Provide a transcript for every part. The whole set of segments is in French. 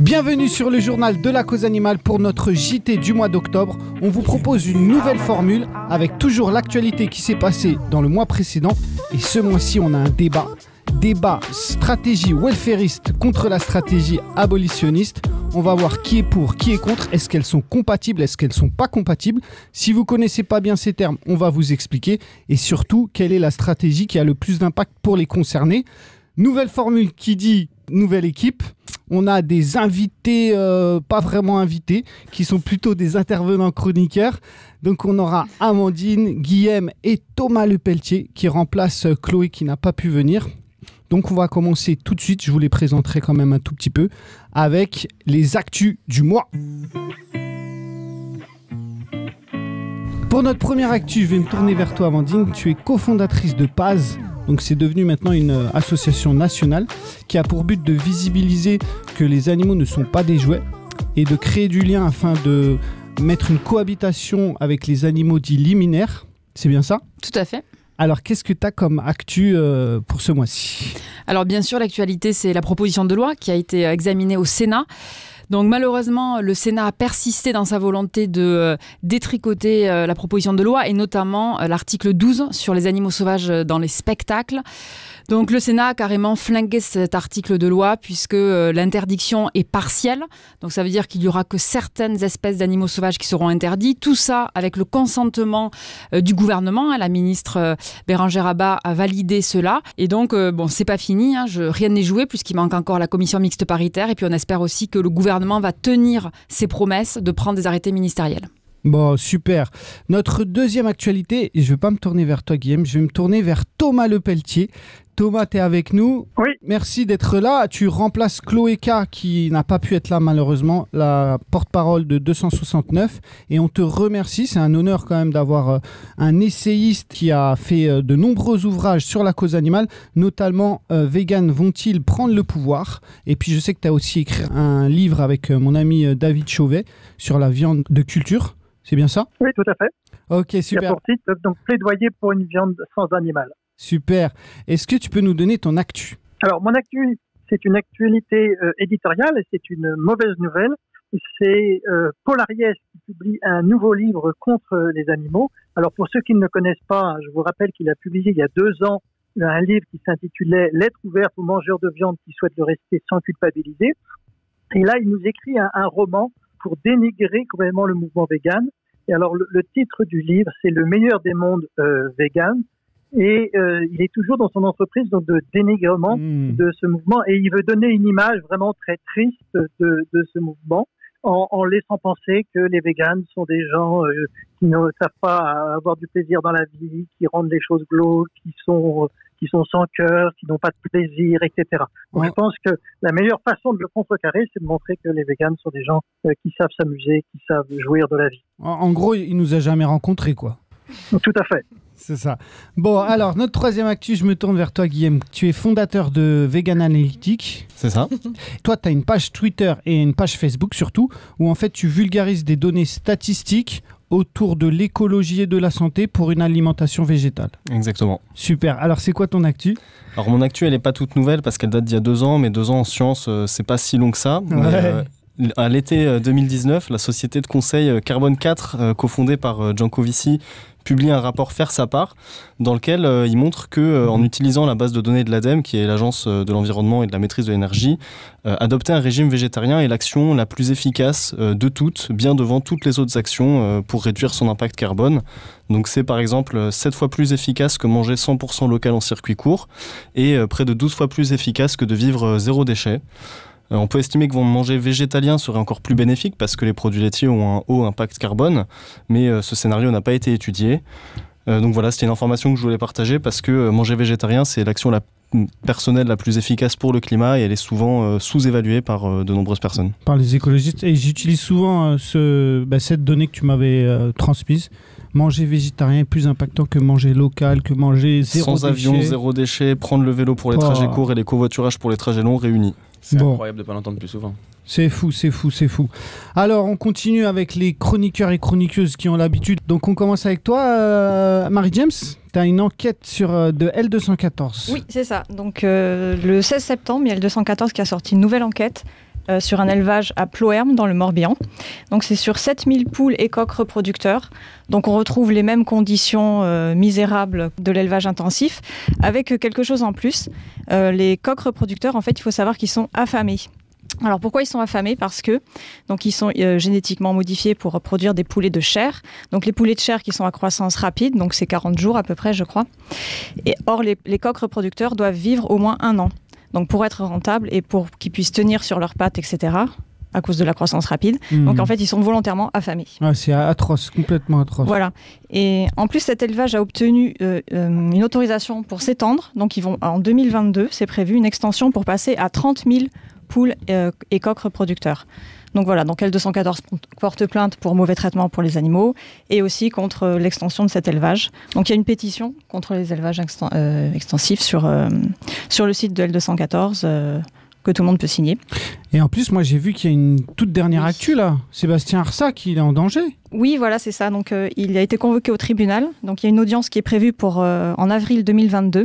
Bienvenue sur le journal de la cause animale pour notre JT du mois d'octobre. On vous propose une nouvelle formule avec toujours l'actualité qui s'est passée dans le mois précédent. Et ce mois-ci, on a un débat. Débat stratégie welfariste contre la stratégie abolitionniste. On va voir qui est pour, qui est contre. Est-ce qu'elles sont compatibles, est-ce qu'elles sont pas compatibles? Si vous connaissez pas bien ces termes, on va vous expliquer. Et surtout, quelle est la stratégie qui a le plus d'impact pour les concernés? Nouvelle formule qui dit nouvelle équipe. On a des invités, euh, pas vraiment invités, qui sont plutôt des intervenants chroniqueurs. Donc on aura Amandine, Guillaume et Thomas Lepelletier qui remplacent euh, Chloé qui n'a pas pu venir. Donc on va commencer tout de suite, je vous les présenterai quand même un tout petit peu, avec les actus du mois. Pour notre première actu, je vais me tourner vers toi Amandine. Tu es cofondatrice de Paz, donc c'est devenu maintenant une euh, association nationale qui a pour but de visibiliser que les animaux ne sont pas des jouets et de créer du lien afin de mettre une cohabitation avec les animaux dits liminaires. C'est bien ça? Tout à fait. Alors qu'est-ce que tu as comme actu euh, pour ce mois-ci? Alors bien sûr, l'actualité, c'est la proposition de loi qui a été examinée au Sénat. Donc malheureusement, le Sénat a persisté dans sa volonté de euh, détricoter euh, la proposition de loi et notamment euh, l'article 12 sur les animaux sauvages dans les spectacles. Donc le Sénat a carrément flingué cet article de loi puisque l'interdiction est partielle. Donc ça veut dire qu'il y aura que certaines espèces d'animaux sauvages qui seront interdits. Tout ça avec le consentement du gouvernement. Hein. La ministre Bérangère Abba a validé cela. Et donc bon, c'est pas fini. Hein. Rien n'est joué puisqu'il manque encore la commission mixte paritaire. Et puis on espère aussi que le gouvernement va tenir ses promesses de prendre des arrêtés ministériels. Bon, super. Notre deuxième actualité, et je ne vais pas me tourner vers toi, Guillaume, je vais me tourner vers Thomas Lepelletier. Thomas, tu es avec nous. Oui. Merci d'être là. Tu remplaces Chloé K, qui n'a pas pu être là malheureusement, la porte-parole de 269. Et on te remercie. C'est un honneur quand même d'avoir euh, un essayiste qui a fait euh, de nombreux ouvrages sur la cause animale, notamment euh, Vegan vont-ils prendre le pouvoir? Et puis je sais que tu as aussi écrit un livre avec mon ami David Chauvet sur la viande de culture. C'est bien ça? Oui, tout à fait. Ok, super. Il a donc plaidoyer pour une viande sans animal. Super. Est-ce que tu peux nous donner ton actu? Alors, mon actu, c'est une actualité euh, éditoriale et c'est une mauvaise nouvelle. C'est euh, qui publie un nouveau livre contre les animaux. Alors, pour ceux qui ne le connaissent pas, je vous rappelle qu'il a publié il y a deux ans un livre qui s'intitulait Lettre ouverte aux mangeurs de viande qui souhaitent le rester sans culpabiliser. Et là, il nous écrit un, roman pour dénigrer complètement le mouvement vegan. Et alors, le, titre du livre, c'est Le meilleur des mondes euh, vegan et euh, il est toujours dans son entreprise donc de dénigrement hmm. de ce mouvement et il veut donner une image vraiment très triste de, de ce mouvement en, en, laissant penser que les véganes sont des gens euh, qui ne savent pas avoir du plaisir dans la vie, qui rendent les choses glauques, qui sont qui sont sans cœur, qui n'ont pas de plaisir, etc. Donc, Je pense que la meilleure façon de le contrecarrer, c'est de montrer que les véganes sont des gens euh, qui savent s'amuser, qui savent jouir de la vie. En, en gros, il nous a jamais rencontrés, quoi. Tout à fait. C'est ça. Bon, alors, notre troisième actu, je me tourne vers toi, Guillaume. Tu es fondateur de Vegan Analytic. C'est ça. toi, tu as une page Twitter et une page Facebook surtout, où en fait, tu vulgarises des données statistiques autour de l'écologie et de la santé pour une alimentation végétale. Exactement. Super. Alors, c'est quoi ton actu? Alors, mon actu, elle n'est pas toute nouvelle parce qu'elle date d'il y a deux ans, mais deux ans en science, euh, c'est pas si long que ça. Ouais. à l'été 2019, la société de conseil Carbone 4, cofondée par Gianco Vici, publie un rapport Faire sa part, dans lequel euh, il montre que euh, en utilisant la base de données de l'ADEME, qui est l'agence euh, de l'environnement et de la maîtrise de l'énergie, adopter un régime végétarien est l'action la plus efficace de toutes, bien devant toutes les autres actions pour réduire son impact carbone. Donc c'est par exemple 7 fois plus efficace que manger 100% local en circuit court et près de 12 fois plus efficace que de vivre zéro déchet. Euh, on peut estimer que manger végétalien serait encore plus bénéfique parce que les produits laitiers ont un haut impact carbone, mais euh, ce scénario n'a pas été étudié. Euh, donc voilà, c'était une information que je voulais partager parce que manger végétarien, c'est l'action la personnelle la plus efficace pour le climat et elle est souvent sous-évaluée par de nombreuses personnes. Par les écologistes. Et j'utilise souvent ce, bah, cette donnée que tu m'avais transmise. Manger végétarien est plus impactant que manger local, que manger zéro Sans avion, zéro déchet, prendre le vélo pour les trajets courts et les covoiturages pour les trajets longs réunis. C'est incroyable de ne pas l'entendre plus souvent. C'est fou, c'est fou, c'est fou. Alors, on continue avec les chroniqueurs et chroniqueuses qui ont l'habitude. Donc, on commence avec toi, euh, Marie-James. Tu as une enquête sur, euh, de L214. Oui, c'est ça. Donc, euh, le 16 septembre, il y a L214 qui a sorti une nouvelle enquête sur un élevage à Ploerme dans le Morbihan. Donc c'est sur 7000 poules et coqs reproducteurs. Donc on retrouve les mêmes conditions misérables de l'élevage intensif avec quelque chose en plus. les coqs reproducteurs, en fait, il faut savoir qu'ils sont affamés. Alors pourquoi ils sont affamés? Parce que donc ils sont euh, génétiquement modifiés pour produire des poulets de chair. Donc les poulets de chair qui sont à croissance rapide, donc c'est 40 jours à peu près, je crois. Et or les, coqs reproducteurs doivent vivre au moins un an. Donc pour être rentables et pour qu'ils puissent tenir sur leurs pattes, etc. À cause de la croissance rapide. Mhm. Donc en fait, ils sont volontairement affamés. c'est atroce, complètement atroce. Voilà. Et en plus, cet élevage a obtenu euh, euh, une autorisation pour s'étendre. Donc ils vont en 2022, c'est prévu une extension pour passer à 30 000 poules euh, et coqs reproducteurs. Donc voilà, donc L214 porte plainte pour mauvais traitement pour les animaux et aussi contre euh, l'extension de cet élevage. Donc il y a une pétition contre les élevages euh, extensifs sur, sur le site de L214 que tout le monde peut signer. Et en plus, moi j'ai vu qu'il y a une toute dernière actu là. Sébastien Arsac, il est en danger. Oui, voilà, c'est ça. Donc il a été convoqué au tribunal. Donc il y a une audience qui est prévue pour, en avril 2022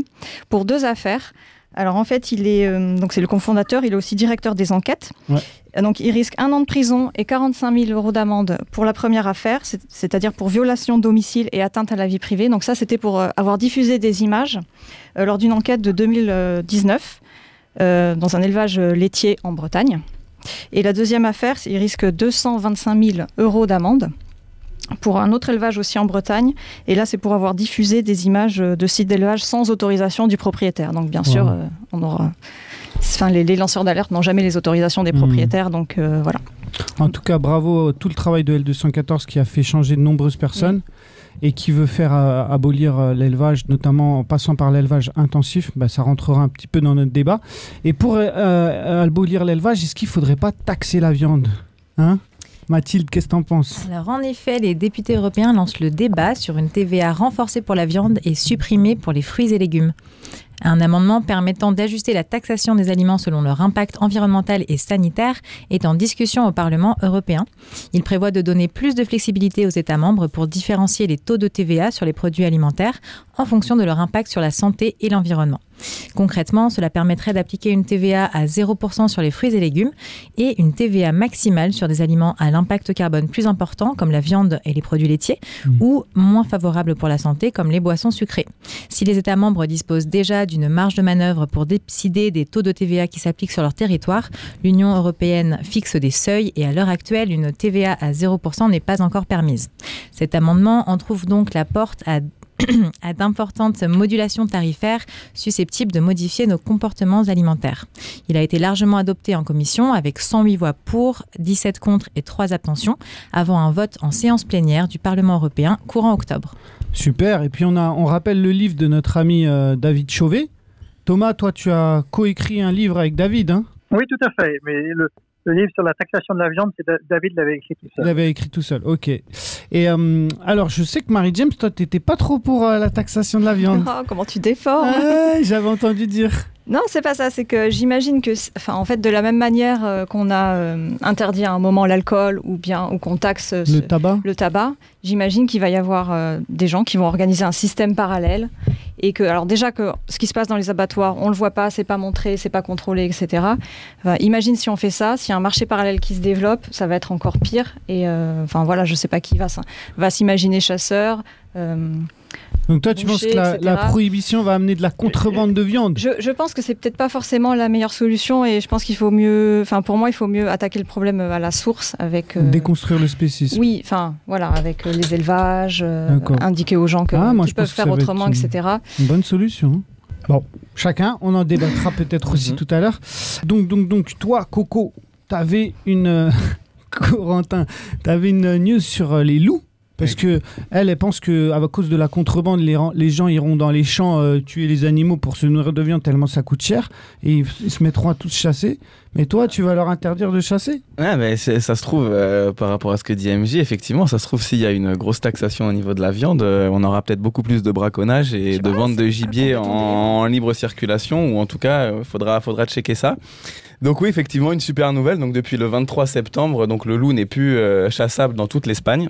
pour deux affaires. Alors en fait, il est euh, donc c'est le cofondateur, il est aussi directeur des enquêtes. Donc il risque un an de prison et 45 000 euros d'amende pour la première affaire, c'est-à-dire pour violation de domicile et atteinte à la vie privée. Donc ça, c'était pour euh, avoir diffusé des images euh, lors d'une enquête de 2019 dans un élevage laitier en Bretagne. Et la deuxième affaire, il risque 225 000 euros d'amende pour un autre élevage aussi en Bretagne. Et là, c'est pour avoir diffusé des images de sites d'élevage sans autorisation du propriétaire. Donc, bien sûr, euh, on aura. Enfin, les, lanceurs d'alerte n'ont jamais les autorisations des mmh. propriétaires, donc euh, voilà. En tout cas, bravo à tout le travail de L214 qui a fait changer de nombreuses personnes et qui veut faire euh, abolir l'élevage, notamment en passant par l'élevage intensif. Bah, ça rentrera un petit peu dans notre débat. Et pour abolir l'élevage, est-ce qu'il ne faudrait pas taxer la viande hein? Mathilde, qu'est-ce que tu en penses en effet, les députés européens lancent le débat sur une TVA renforcée pour la viande et supprimée pour les fruits et légumes. Un amendement permettant d'ajuster la taxation des aliments selon leur impact environnemental et sanitaire est en discussion au Parlement européen. Il prévoit de donner plus de flexibilité aux États membres pour différencier les taux de TVA sur les produits alimentaires en fonction de leur impact sur la santé et l'environnement. Concrètement, cela permettrait d'appliquer une TVA à 0% sur les fruits et légumes et une TVA maximale sur des aliments à l'impact carbone plus important comme la viande et les produits laitiers mmh. ou moins favorables pour la santé comme les boissons sucrées. Si les États membres disposent déjà d'une marge de manœuvre pour décider des taux de TVA qui s'appliquent sur leur territoire, l'Union européenne fixe des seuils et à l'heure actuelle, une TVA à 0% n'est pas encore permise. Cet amendement en trouve donc la porte à à d'importantes modulations tarifaires susceptibles de modifier nos comportements alimentaires. Il a été largement adopté en commission avec 108 voix pour, 17 contre et 3 abstentions avant un vote en séance plénière du Parlement européen courant octobre. Super, et puis on, a, on rappelle le livre de notre ami euh, David Chauvet. Thomas, toi tu as coécrit un livre avec David, hein? Oui, tout à fait, mais le, le livre sur la taxation de la viande, c'est David l'avait écrit tout seul. Il l'avait écrit tout seul, ok. Et euh, alors, je sais que Marie-James, toi, tu n'étais pas trop pour euh, la taxation de la viande. Oh, comment tu déformes J'avais entendu dire. Non, c'est pas ça. C'est que j'imagine que, enfin, en fait, de la même manière euh, qu'on a interdit à un moment l'alcool ou bien ou qu'on taxe le tabac, le tabac, j'imagine qu'il va y avoir des gens qui vont organiser un système parallèle et que alors déjà que ce qui se passe dans les abattoirs, on le voit pas, c'est pas montré, c'est pas contrôlé, etc. imagine si on fait ça, s'il y a un marché parallèle qui se développe, ça va être encore pire. Et euh, enfin voilà, je sais pas qui va, va s'imaginer chasseur. Donc toi, tu penses que la, prohibition va amener de la contrebande de viande? Je, pense que c'est peut-être pas forcément la meilleure solution et je pense qu'il faut mieux, enfin pour moi, il faut mieux attaquer le problème à la source avec... Euh, Déconstruire le spécisme. Oui, enfin voilà, avec euh, les élevages, euh, indiquer aux gens que, ah, qu'ils peuvent faire autrement, etc. Une bonne solution. Hein. Bon, chacun, on en débattra peut-être aussi mhm. tout à l'heure. Donc, donc, donc, toi, Coco, tu avais une... Corentin, tu avais une news sur les loups? Parce que elle, elle pense que à cause de la contrebande, les, les gens iront dans les champs euh, tuer les animaux pour se nourrir de viande tellement ça coûte cher et ils, se mettront à tous chasser. Mais toi, tu vas leur interdire de chasser Ouais, mais ça se trouve euh, par rapport à ce que dit MJ, effectivement, ça se trouve s'il y a une grosse taxation au niveau de la viande, euh, on aura peut-être beaucoup plus de braconnage et de vente de gibier en, libre circulation ou en tout cas, il faudra faudra checker ça. Donc oui, effectivement, une super nouvelle. Donc depuis le 23 septembre, donc le loup n'est plus chassable dans toute l'Espagne.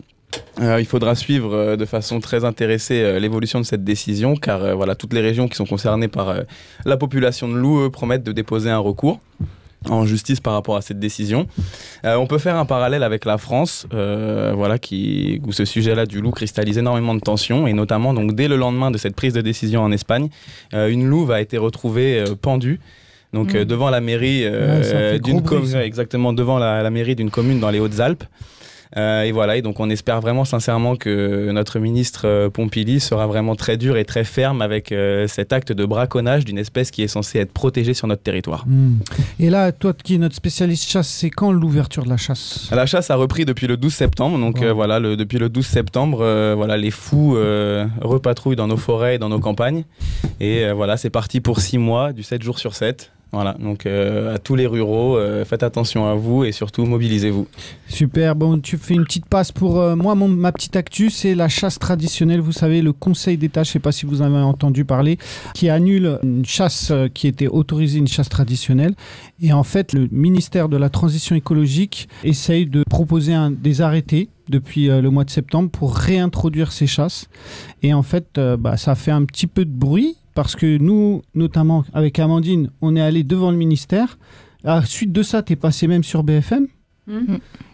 Euh, il faudra suivre euh, de façon très intéressée euh, l'évolution de cette décision, car voilà, toutes les régions qui sont concernées par la population de loups promettent de déposer un recours. en justice par rapport à cette décision. On peut faire un parallèle avec la France, voilà, qui, où ce sujet-là du loup cristallise énormément de tensions, et notamment donc dès le lendemain de cette prise de décision en Espagne, une louve a été retrouvée pendue. Donc Mmh. devant la mairie Ouais, d'une commune, exactement devant la, la mairie d'une commune dans les Hautes-Alpes. Euh, et voilà, et donc on espère vraiment sincèrement que notre ministre euh, Pompili sera vraiment très dur et très ferme avec euh, cet acte de braconnage d'une espèce qui est censée être protégée sur notre territoire. Hmm. Et là, toi qui es notre spécialiste chasse, c'est quand l'ouverture de la chasse? La chasse a repris depuis le 12 septembre, donc Ouais. euh, voilà, le- depuis le 12 septembre, voilà, les fous repatrouillent dans nos forêts et dans nos campagnes. Et voilà, c'est parti pour six mois, du 7 jours sur 7. Voilà, donc euh, à tous les ruraux, euh, faites attention à vous et surtout mobilisez-vous. Super, bon, tu fais une petite passe pour euh, moi. Mon, ma petite actu, c'est la chasse traditionnelle. Vous savez, le Conseil d'État, je ne sais pas si vous en avez entendu parler, qui annule une chasse qui était autorisée, une chasse traditionnelle. Et en fait, le ministère de la Transition écologique essaye de proposer des arrêtés depuis le mois de septembre pour réintroduire ces chasses. Et en fait, bah, ça fait un petit peu de bruit parce que nous, notamment avec Amandine, on est allé devant le ministère. À la suite de ça, tu es passé même sur BFM.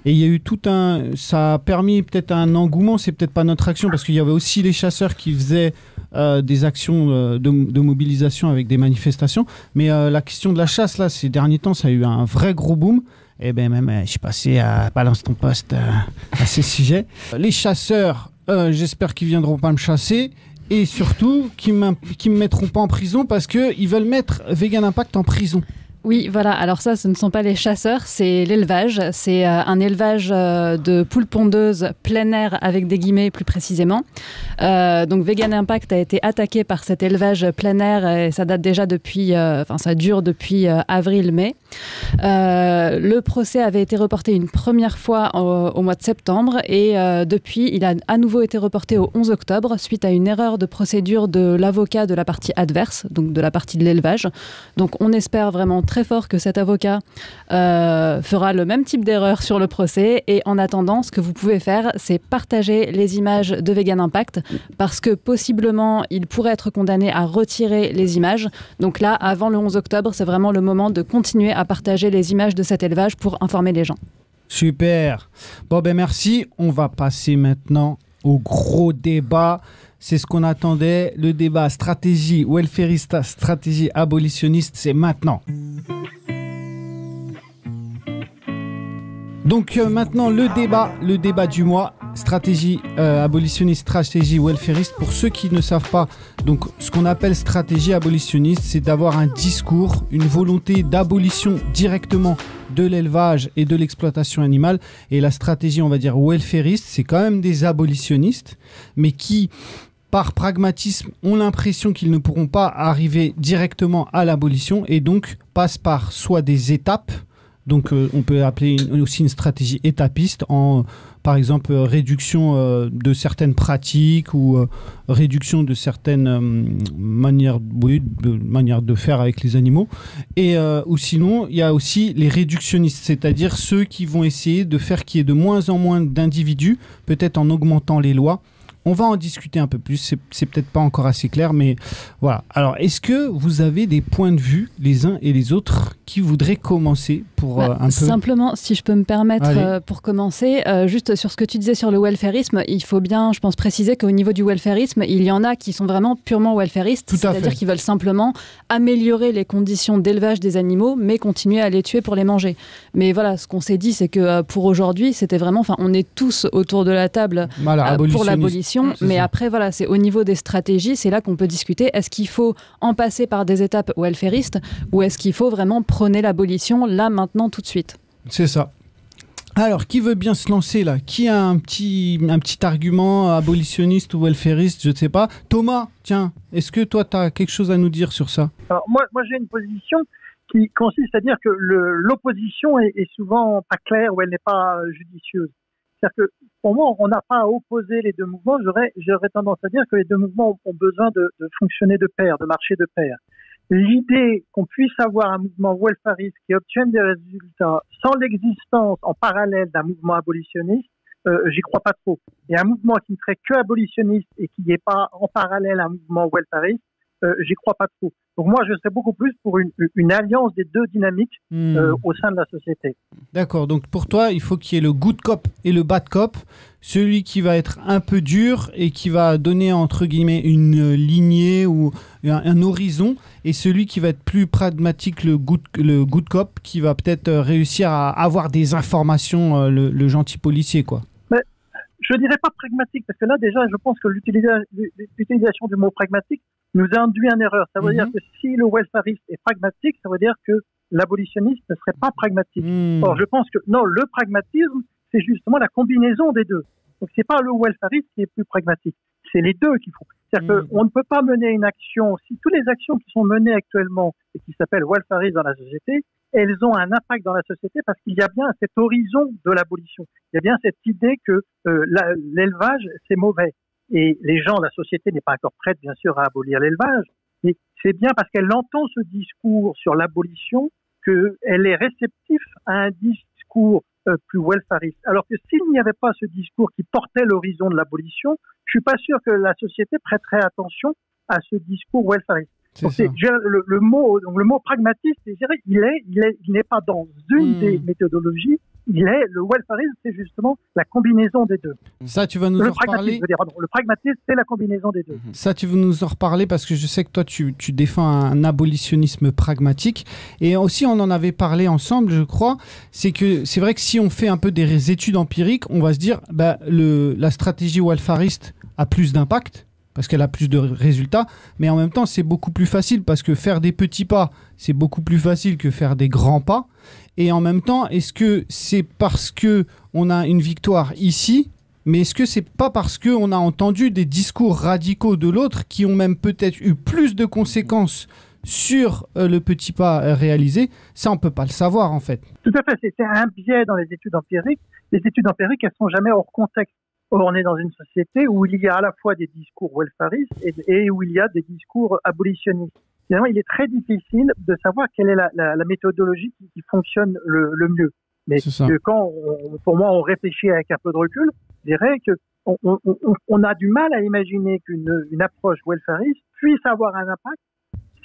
Et il y a eu tout un. Ça a permis peut-être un engouement, c'est peut-être pas notre action, parce qu'il y avait aussi les chasseurs qui faisaient euh, des actions euh, de, de mobilisation avec des manifestations. Mais euh, la question de la chasse, là, ces derniers temps, ça a eu un vrai gros boom. Et ben même, euh, je suis passé à Balance ton poste euh, à ces sujets. Les chasseurs, euh, j'espère qu'ils viendront pas me chasser. Et surtout, qu'ils ne me mettront pas en prison parce qu'ils veulent mettre Vegan Impact en prison. Oui, voilà. Alors ça, ce ne sont pas les chasseurs, c'est l'élevage. C'est euh, un élevage euh, de poules pondeuses plein air avec des guillemets plus précisément. Euh, donc Vegan Impact a été attaqué par cet élevage plein air et ça date déjà depuis, euh, enfin ça dure depuis euh, avril-mai. Le procès avait été reporté une première fois au, mois de septembre et depuis, il a à nouveau été reporté au 11 octobre suite à une erreur de procédure de l'avocat de la partie adverse, donc de la partie de l'élevage. Donc on espère vraiment très fort que cet avocat fera le même type d'erreur sur le procès. Et en attendant, ce que vous pouvez faire, c'est partager les images de Vegan Impact parce que possiblement, il pourrait être condamné à retirer les images. Donc là, avant le 11 octobre, c'est vraiment le moment de continuer à partager les images de cet élevage pour informer les gens. Super. Bon, ben merci. On va passer maintenant au gros débat. C'est ce qu'on attendait. Le débat stratégie welfariste, stratégie abolitionniste, c'est maintenant. Donc euh, maintenant le débat, le débat du mois, stratégie euh, abolitionniste, stratégie welfariste. Pour ceux qui ne savent pas, donc ce qu'on appelle stratégie abolitionniste, c'est d'avoir un discours, une volonté d'abolition directement de l'élevage et de l'exploitation animale. Et la stratégie, on va dire welfariste, c'est quand même des abolitionnistes, mais qui par pragmatisme, ont l'impression qu'ils ne pourront pas arriver directement à l'abolition et donc passent par soit des étapes, donc euh, on peut appeler aussi une stratégie étapiste en, par exemple, euh, réduction euh, de certaines pratiques ou euh, réduction de certaines manières, de, manières de faire avec les animaux. Et ou sinon, il y a aussi les réductionnistes, c'est-à-dire ceux qui vont essayer de faire qu'il y ait de moins en moins d'individus, peut-être en augmentant les lois. On va en discuter un peu plus, c'est- peut-être pas encore assez clair, mais voilà. Alors, est-ce que vous avez des points de vue, les uns et les autres, qui voudraient commencer pour euh, Bah, un peu... Simplement, si je peux me permettre, euh, pour commencer, euh, juste sur ce que tu disais sur le welfarisme, il faut bien, je pense, préciser qu'au niveau du welfarisme, il y en a qui sont vraiment purement welfaristes, c'est-à-dire qu'ils veulent simplement améliorer les conditions d'élevage des animaux, mais continuer à les tuer pour les manger. Mais voilà, ce qu'on s'est dit, c'est que euh, pour aujourd'hui, c'était vraiment, enfin, on est tous autour de la table Voilà, euh, pour l'abolition, Mais ça. après, voilà, c'est au niveau des stratégies, c'est là qu'on peut discuter. Est-ce qu'il faut en passer par des étapes welfaristes ou est-ce qu'il faut vraiment prôner l'abolition là, maintenant, tout de suite? C'est ça. Alors, qui veut bien se lancer là? Qui a un petit, un petit argument abolitionniste ou welfariste Je ne sais pas. Thomas, tiens, est-ce que toi, tu as quelque chose à nous dire sur ça? Alors moi, moi j'ai une position qui consiste à dire que l'opposition est, est souvent pas claire ou elle n'est pas euh, judicieuse. C'est-à-dire que pour moi, on n'a pas à opposer les deux mouvements. J'aurais, tendance à dire que les deux mouvements ont besoin de, de fonctionner de pair, de marcher de pair. L'idée qu'on puisse avoir un mouvement welfariste qui obtienne des résultats sans l'existence en parallèle d'un mouvement abolitionniste, euh, j'y crois pas trop. Et un mouvement qui ne serait que abolitionniste et qui n'est pas en parallèle un mouvement welfariste, euh, j'y crois pas trop. Donc moi, je serais beaucoup plus pour une, une alliance des deux dynamiques Hmm. euh, au sein de la société. D'accord, donc pour toi, il faut qu'il y ait le good cop et le bad cop, celui qui va être un peu dur et qui va donner entre guillemets une lignée ou un, un horizon, et celui qui va être plus pragmatique, le good, le good cop, qui va peut-être euh, réussir à avoir des informations, le, le gentil policier, quoi. Je dirais pas pragmatique, parce que là, déjà, je pense que l'utilisa- l'utilisation du mot pragmatique nous induit en erreur. Ça veut Mhm. dire que si le welfariste est pragmatique, ça veut dire que l'abolitionniste ne serait pas pragmatique. Hmm. Or, je pense que non, le pragmatisme, c'est justement la combinaison des deux. Donc, c'est pas le welfariste qui est plus pragmatique, c'est les deux qu'il faut. C'est-à-dire Mm. qu'on ne peut pas mener une action, si toutes les actions qui sont menées actuellement et qui s'appellent welfaristes dans la société, elles ont un impact dans la société parce qu'il y a bien cet horizon de l'abolition. Il y a bien cette idée que euh, l'élevage, c'est mauvais. Et les gens, la société n'est pas encore prête, bien sûr, à abolir l'élevage, mais c'est bien parce qu'elle entend ce discours sur l'abolition qu'elle est réceptive à un discours euh, plus welfariste. Alors que s'il n'y avait pas ce discours qui portait l'horizon de l'abolition, je suis pas sûr que la société prêterait attention à ce discours welfariste. Donc, le, le mot, donc le mot pragmatiste, est, il est, il n'est pas dans une Hmm. des méthodologies. Il est le welfarisme, c'est justement la combinaison des deux. Ça, tu vas nous le en reparler. pragmatisme, je veux dire, pardon, le pragmatisme, c'est la combinaison des deux. Ça, tu veux nous en reparler parce que je sais que toi, tu, tu défends un abolitionnisme pragmatique. Et aussi, on en avait parlé ensemble, je crois. C'est que c'est vrai que si on fait un peu des études empiriques, on va se dire bah, le, la stratégie welfariste a plus d'impact parce qu'elle a plus de résultats. Mais en même temps, c'est beaucoup plus facile parce que faire des petits pas, c'est beaucoup plus facile que faire des grands pas. Et en même temps, est-ce que c'est parce que on a une victoire ici mais est-ce que c'est pas parce que on a entendu des discours radicaux de l'autre qui ont même peut-être eu plus de conséquences sur euh, le petit pas euh, réalisé? Ça, on peut pas le savoir en fait. Tout à fait, c'est un biais dans les études empiriques. Les études empiriques, elles sont jamais hors contexte. Or, on est dans une société où il y a à la fois des discours welfaristes et où il y a des discours abolitionnistes. Finalement, il est très difficile de savoir quelle est la, la- la méthodologie qui, qui fonctionne le, le mieux. Mais que quand, on- pour moi, on réfléchit avec un peu de recul, je dirais que on, on- on- on a du mal à imaginer qu'une une approche welfariste puisse avoir un impact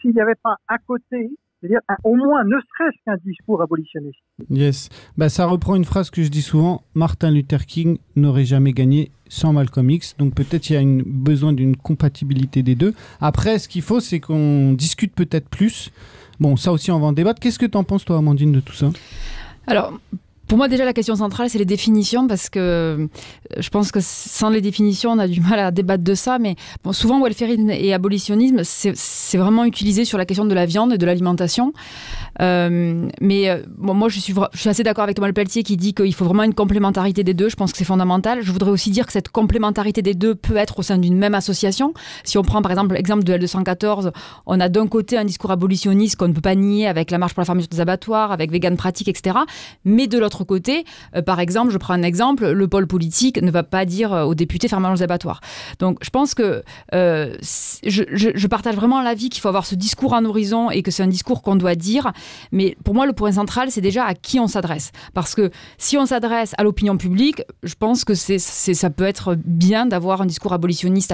s'il n'y avait pas à côté, c'est-à-dire au moins ne serait-ce qu'un discours abolitionniste. Yes. Bah, ça reprend une phrase que je dis souvent Martin Luther King n'aurait jamais gagné sans Malcolm X. Donc peut-être il y a une, besoin d'une compatibilité des deux. Après, ce qu'il faut, c'est qu'on discute peut-être plus. Bon, ça aussi, on va en débattre. Qu'est-ce que tu en penses, toi, Amandine, de tout ça? Alors, pour moi, déjà, la question centrale, c'est les définitions, parce que euh, je pense que sans les définitions, on a du mal à débattre de ça. Mais souvent, welfarisme et abolitionnisme, c'est vraiment utilisé sur la question de la viande et de l'alimentation. Euh, mais euh, moi, je suis, vra- je suis assez d'accord avec Thomas Le Pelletier qui dit qu'il faut vraiment une complémentarité des deux. Je pense que c'est fondamental. Je voudrais aussi dire que cette complémentarité des deux peut être au sein d'une même association. Si on prend par exemple l'exemple de L214, on a d'un côté un discours abolitionniste qu'on ne peut pas nier avec la marche pour la fermeture des abattoirs, avec Vegan Pratique, etc. Mais de l'autre côté, euh, par exemple, je prends un exemple, le pôle politique ne va pas dire euh, aux députés fermez les abattoirs. Donc je pense que euh, je, partage vraiment l'avis qu'il faut avoir ce discours en horizon et que c'est un discours qu'on doit dire. Mais pour moi, le point central, c'est déjà à qui on s'adresse. Parce que si on s'adresse à l'opinion publique, je pense que ça peut être bien d'avoir un discours abolitionniste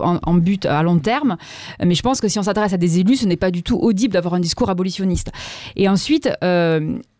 en, but à long terme. Mais je pense que si on s'adresse à des élus, ce n'est pas du tout audible d'avoir un discours abolitionniste. Et ensuite,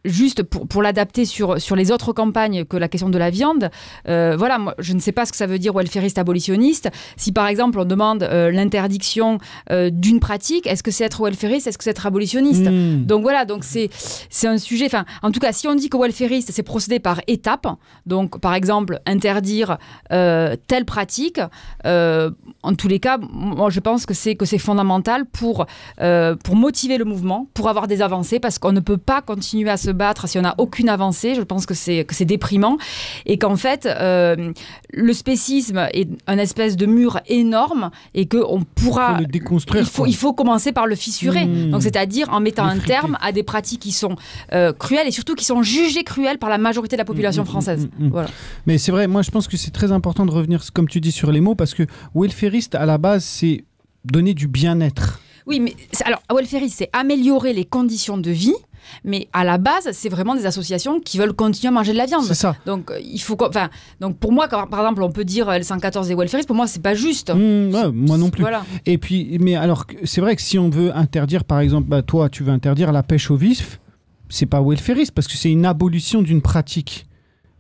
juste pour, pour l'adapter sur, sur les autres campagnes que la question de la viande, euh, voilà, moi, je ne sais pas ce que ça veut dire welfariste abolitionniste. Si par exemple on demande euh, l'interdiction euh, d'une pratique, est-ce que c'est être welfariste, est-ce que c'est être abolitionniste? Hmm. donc voilà, donc c'est c'est un sujet. Enfin, en tout cas, si on dit que welfariste, c'est procéder par étapes. Donc, par exemple, interdire telle pratique. en tous les cas, moi, je pense que c'est que c'est fondamental pour pour motiver le mouvement, pour avoir des avancées, parce qu'on ne peut pas continuer à se battre si on n'a aucune avancée. Je pense que c'est que c'est déprimant et qu'en fait, euh, le spécisme est un espèce de mur énorme et que on pourra Faut le déconstruire. il faut, il commencer par le fissurer. Mmh. Donc, c'est-à-dire en mettant un terme à des pratiques qui sont euh, cruelles et surtout qui sont jugées cruelles par la majorité de la population Mmh, mmh, française. mmh, mmh. Voilà. Mais c'est vrai, moi je pense que c'est très important de revenir, comme tu dis, sur les mots, parce que welfariste, à la base, c'est donner du bien-être. Oui, mais alors, welfariste, c'est améliorer les conditions de vie. Mais à la base, c'est vraiment des associations qui veulent continuer à manger de la viande. C'est ça. Donc euh, il faut, enfin, donc pour moi, quand, par exemple, on peut dire euh, L114 et welfaristes, pour moi, c'est pas juste. Mmh, ouais, moi non plus. Voilà. Et puis, mais alors, c'est vrai que si on veut interdire, par exemple, bah, toi, tu veux interdire la pêche au vif, c'est pas welfariste parce que c'est une abolition d'une pratique.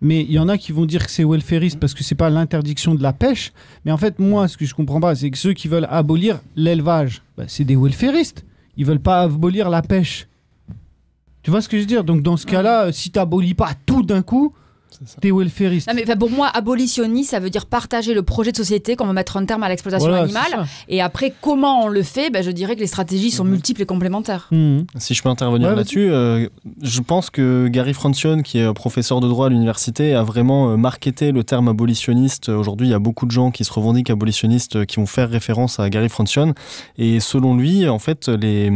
Mais il y en a qui vont dire que c'est welfariste parce que c'est pas l'interdiction de la pêche. Mais en fait, moi, ce que je comprends pas, c'est que ceux qui veulent abolir l'élevage, bah, c'est des welfaristes. Ils veulent pas abolir la pêche. Tu vois ce que je veux dire? Donc, dans ce cas-là, si tu n'abolis pas tout d'un coup. T'es welfariste. Non, mais enfin, pour moi, abolitionniste, ça veut dire partager le projet de société qu'on veut mettre un terme à l'exploitation Voilà, animale. Et après, comment on le fait? Ben, Je dirais que les stratégies sont multiples et complémentaires. Mmh. Si je peux intervenir Ouais, là-dessus, euh, je pense que Gary Francione, qui est euh, professeur de droit à l'université, a vraiment euh, marketé le terme abolitionniste. Aujourd'hui, il y a beaucoup de gens qui se revendiquent abolitionnistes euh, qui vont faire référence à Gary Francione. Et selon lui, en fait, les-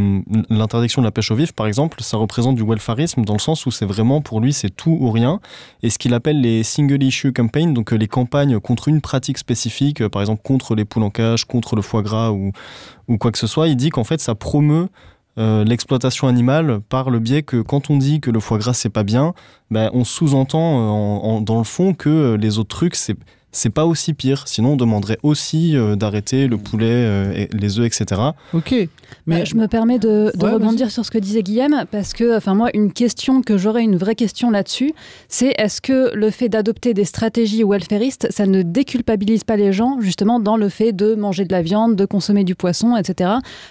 l'interdiction de la pêche au vif, par exemple, ça représente du welfarisme dans le sens où c'est vraiment pour lui, c'est tout ou rien. Et ce qu'il appelle les single issue campaigns, donc euh, les campagnes contre une pratique spécifique, euh, par exemple contre les poules en cage, contre le foie gras ou, quoi que ce soit, il dit qu'en fait, ça promeut euh, l'exploitation animale par le biais que quand on dit que le foie gras c'est pas bien, ben, on sous-entend en- en- dans le fond que les autres trucs c'est c'est pas aussi pire. Sinon on demanderait aussi euh, d'arrêter le poulet, euh, et les œufs, etc. Ok. Mais Bah, je me permets de, de Ouais, rebondir sur ce que disait Guillaume, parce que, enfin, moi, une question que j'aurais, une vraie question là-dessus, c'est est-ce que le fait d'adopter des stratégies welfaristes, ça ne déculpabilise pas les gens, justement, dans le fait de manger de la viande, de consommer du poisson, etc.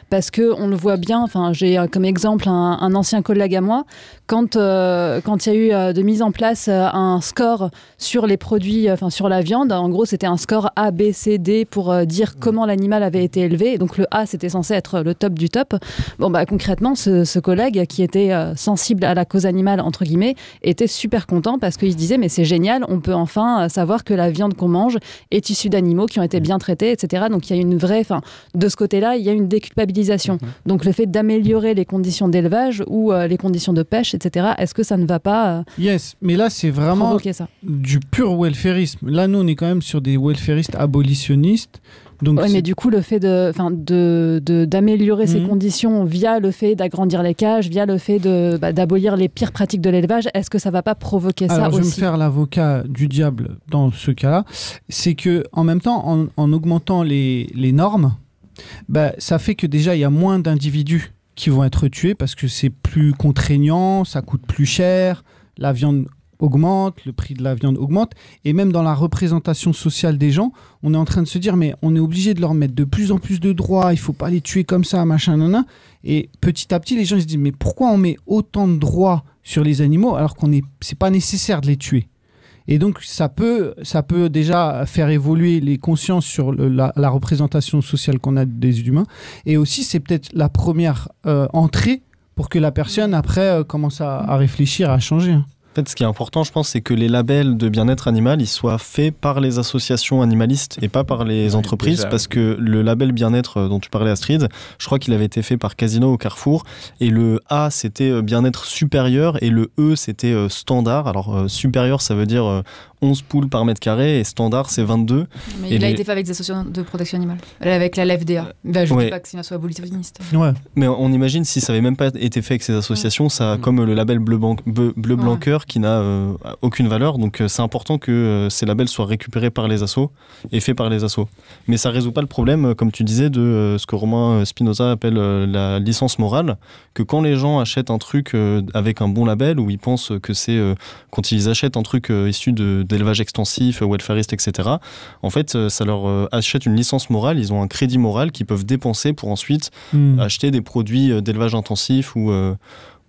Parce que on le voit bien, enfin, j'ai euh, comme exemple un, un ancien collègue à moi, quand euh, quand il y a eu euh, de mise en place euh, un score sur les produits, euh, enfin, sur la viande, en gros, c'était un score A, B, C, D pour euh, dire comment l'animal avait été élevé. Et donc, le A, c'était censé être le top du top. Bon, bah, concrètement, ce, ce collègue qui était euh, sensible à la cause animale, entre guillemets, était super content parce qu'il se disait, mais c'est génial, on peut enfin euh, savoir que la viande qu'on mange est issue d'animaux qui ont été bien traités, etc. Donc, il y a une vraie, enfin, de ce côté-là, il y a une déculpabilisation. Donc, le fait d'améliorer les conditions d'élevage ou euh, les conditions de pêche, etc., est-ce que ça ne va pas yes, mais là c'est vraiment ça? du pur welfarisme. Là, nous, on est quand même sur des welfaristes abolitionnistes. Donc, c'est- mais du coup, le fait de, enfin, de, de- d'améliorer ces Mhm. conditions via le fait d'agrandir les cages, via le fait de, bah, d'abolir les pires pratiques de l'élevage, est-ce que ça va pas provoquer Alors, ça je vais me faire l'avocat du diable dans ce cas-là. C'est que, en même temps, en, en augmentant les, les normes, bah, ça fait que déjà, il y a moins d'individus qui vont être tués parce que c'est plus contraignant, ça coûte plus cher, la viande augmente, le prix de la viande augmente, et même dans la représentation sociale des gens, on est en train de se dire, mais on est obligé de leur mettre de plus en plus de droits, il faut pas les tuer comme ça, machin, nana. Et petit à petit, les gens se disent, mais pourquoi on met autant de droits sur les animaux alors qu'on est, c'est pas nécessaire de les tuer? Et donc, ça peut, ça peut déjà faire évoluer les consciences sur la, représentation sociale qu'on a des humains. Et aussi, c'est peut-être la première euh, entrée pour que la personne, après, euh, commence à, à réfléchir, à changer. En fait, ce qui est important, je pense, c'est que les labels de bien-être animal, ils soient faits par les associations animalistes et pas par les entreprises, déjà, parce que le label bien-être euh, dont tu parlais, Astrid, je crois qu'il avait été fait par Casino au Carrefour, et le A, c'était euh, bien-être supérieur, et le E, c'était euh, standard. Alors, supérieur, ça veut dire 11 poules par mètre carré, et standard, c'est 22. Mais Et il a été fait avec des associations de protection animale, avec la LFDA. Ben, je ne Ouais. dis pas que c'est une abolitionniste. Ouais. Mais on imagine si ça avait même pas été fait avec ces associations, ça a Mm. comme le label bleu, ban- bleu, bleu blanc Ouais. cœur qui n'a euh, aucune valeur. Donc euh, c'est important que euh, ces labels soient récupérés par les assos et faits par les assos. Mais ça résout pas le problème, comme tu disais, de euh, ce que Romain Spinoza appelle euh, la licence morale. Que quand les gens achètent un truc euh, avec un bon label, où ils pensent que c'est euh, quand ils achètent un truc euh, issu de- d'élevage extensif, euh, welfariste, etc. En fait, euh, ça leur euh, achète une licence morale. Ils ont un crédit moral qu'ils peuvent dépenser pour ensuite Hmm. acheter des produits d'élevage intensif ou,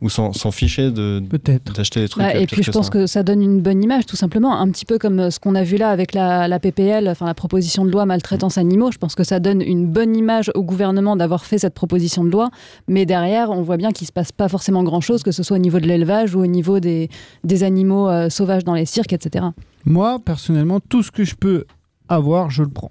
ou s'en s'en ficher de- Peut-être. d'acheter des trucs. Bah, euh, et puis je pense ça. que ça donne une bonne image, tout simplement, un petit peu comme euh, ce qu'on a vu là avec la, la PPL, enfin la proposition de loi maltraitance animaux. Je pense que ça donne une bonne image au gouvernement d'avoir fait cette proposition de loi, mais derrière, on voit bien qu'il se passe pas forcément grand-chose, que ce soit au niveau de l'élevage ou au niveau des, des animaux euh, sauvages dans les cirques, etc. Moi, personnellement, tout ce que je peux avoir, je le prends.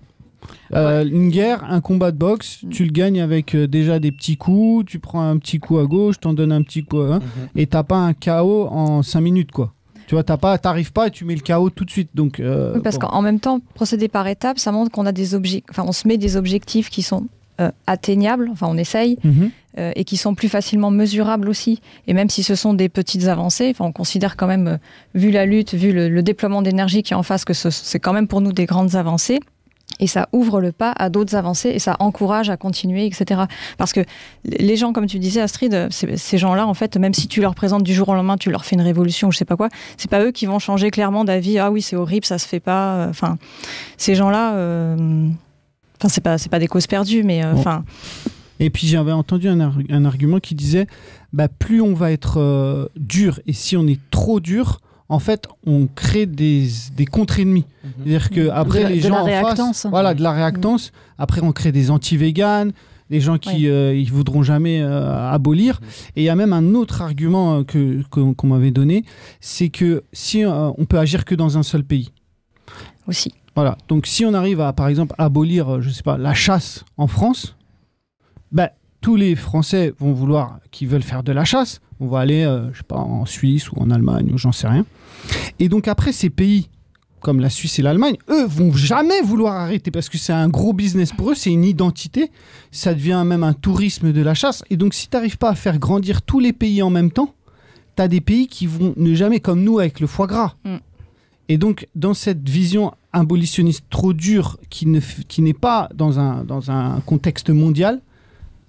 Euh, Une guerre, un combat de boxe, tu le gagnes avec euh, déjà des petits coups, tu prends un petit coup à gauche, t'en donnes un petit coup à... hein, et t'as pas un KO en 5 minutes, quoi. Tu vois, t'as pas, t'arrives pas et tu mets le KO tout de suite. Donc, euh, Oui, parce bon. qu'en même temps, procéder par étapes, ça montre qu'on a des objectifs, enfin, on se met des objectifs qui sont euh, atteignables, enfin, on essaye, Mhm. euh, et qui sont plus facilement mesurables aussi. Et même si ce sont des petites avancées, on considère quand même, euh, vu la lutte, vu le, le déploiement d'énergie qui est en face, que c'est quand même pour nous des grandes avancées. Et ça ouvre le pas à d'autres avancées et ça encourage à continuer, etc. Parce que les gens, comme tu disais, Astrid, ces gens-là, en fait, même si tu leur présentes du jour au lendemain, tu leur fais une révolution, je sais pas quoi, c'est pas eux qui vont changer clairement d'avis. Ah oui, c'est horrible, ça se fait pas. Enfin, ces gens-là, euh... enfin, c'est pas, c'est pas des causes perdues, mais euh, enfin. Et puis j'avais entendu un, argument qui disait, bah, plus on va être euh, dur et si on est trop dur, en fait, on crée des, des contre-ennemis. Mmh. C'est-à-dire qu'après, les gens en face, voilà, de la réactance. Mmh. Après, on crée des anti-véganes, des gens qui euh, ils voudront jamais euh, abolir. Mmh. Et il y a même un autre argument que qu'on qu m'avait donné, c'est que si euh, on peut agir que dans un seul pays. Aussi. Voilà. Donc, si on arrive à, par exemple, abolir, je sais pas, la chasse en France, ben tous les Français vont vouloir, qui veulent faire de la chasse, on va aller, euh, je sais pas, en Suisse ou en Allemagne ou j'en sais rien. Et donc après, ces pays comme la Suisse et l'Allemagne, eux vont jamais vouloir arrêter parce que c'est un gros business pour eux, c'est une identité, ça devient même un tourisme de la chasse. Et donc si tu n'arrives pas à faire grandir tous les pays en même temps, tu as des pays qui vont ne jamais comme nous avec le foie gras. Mm. Et donc dans cette vision abolitionniste trop dure qui n'est qui pas dans un, dans un contexte mondial,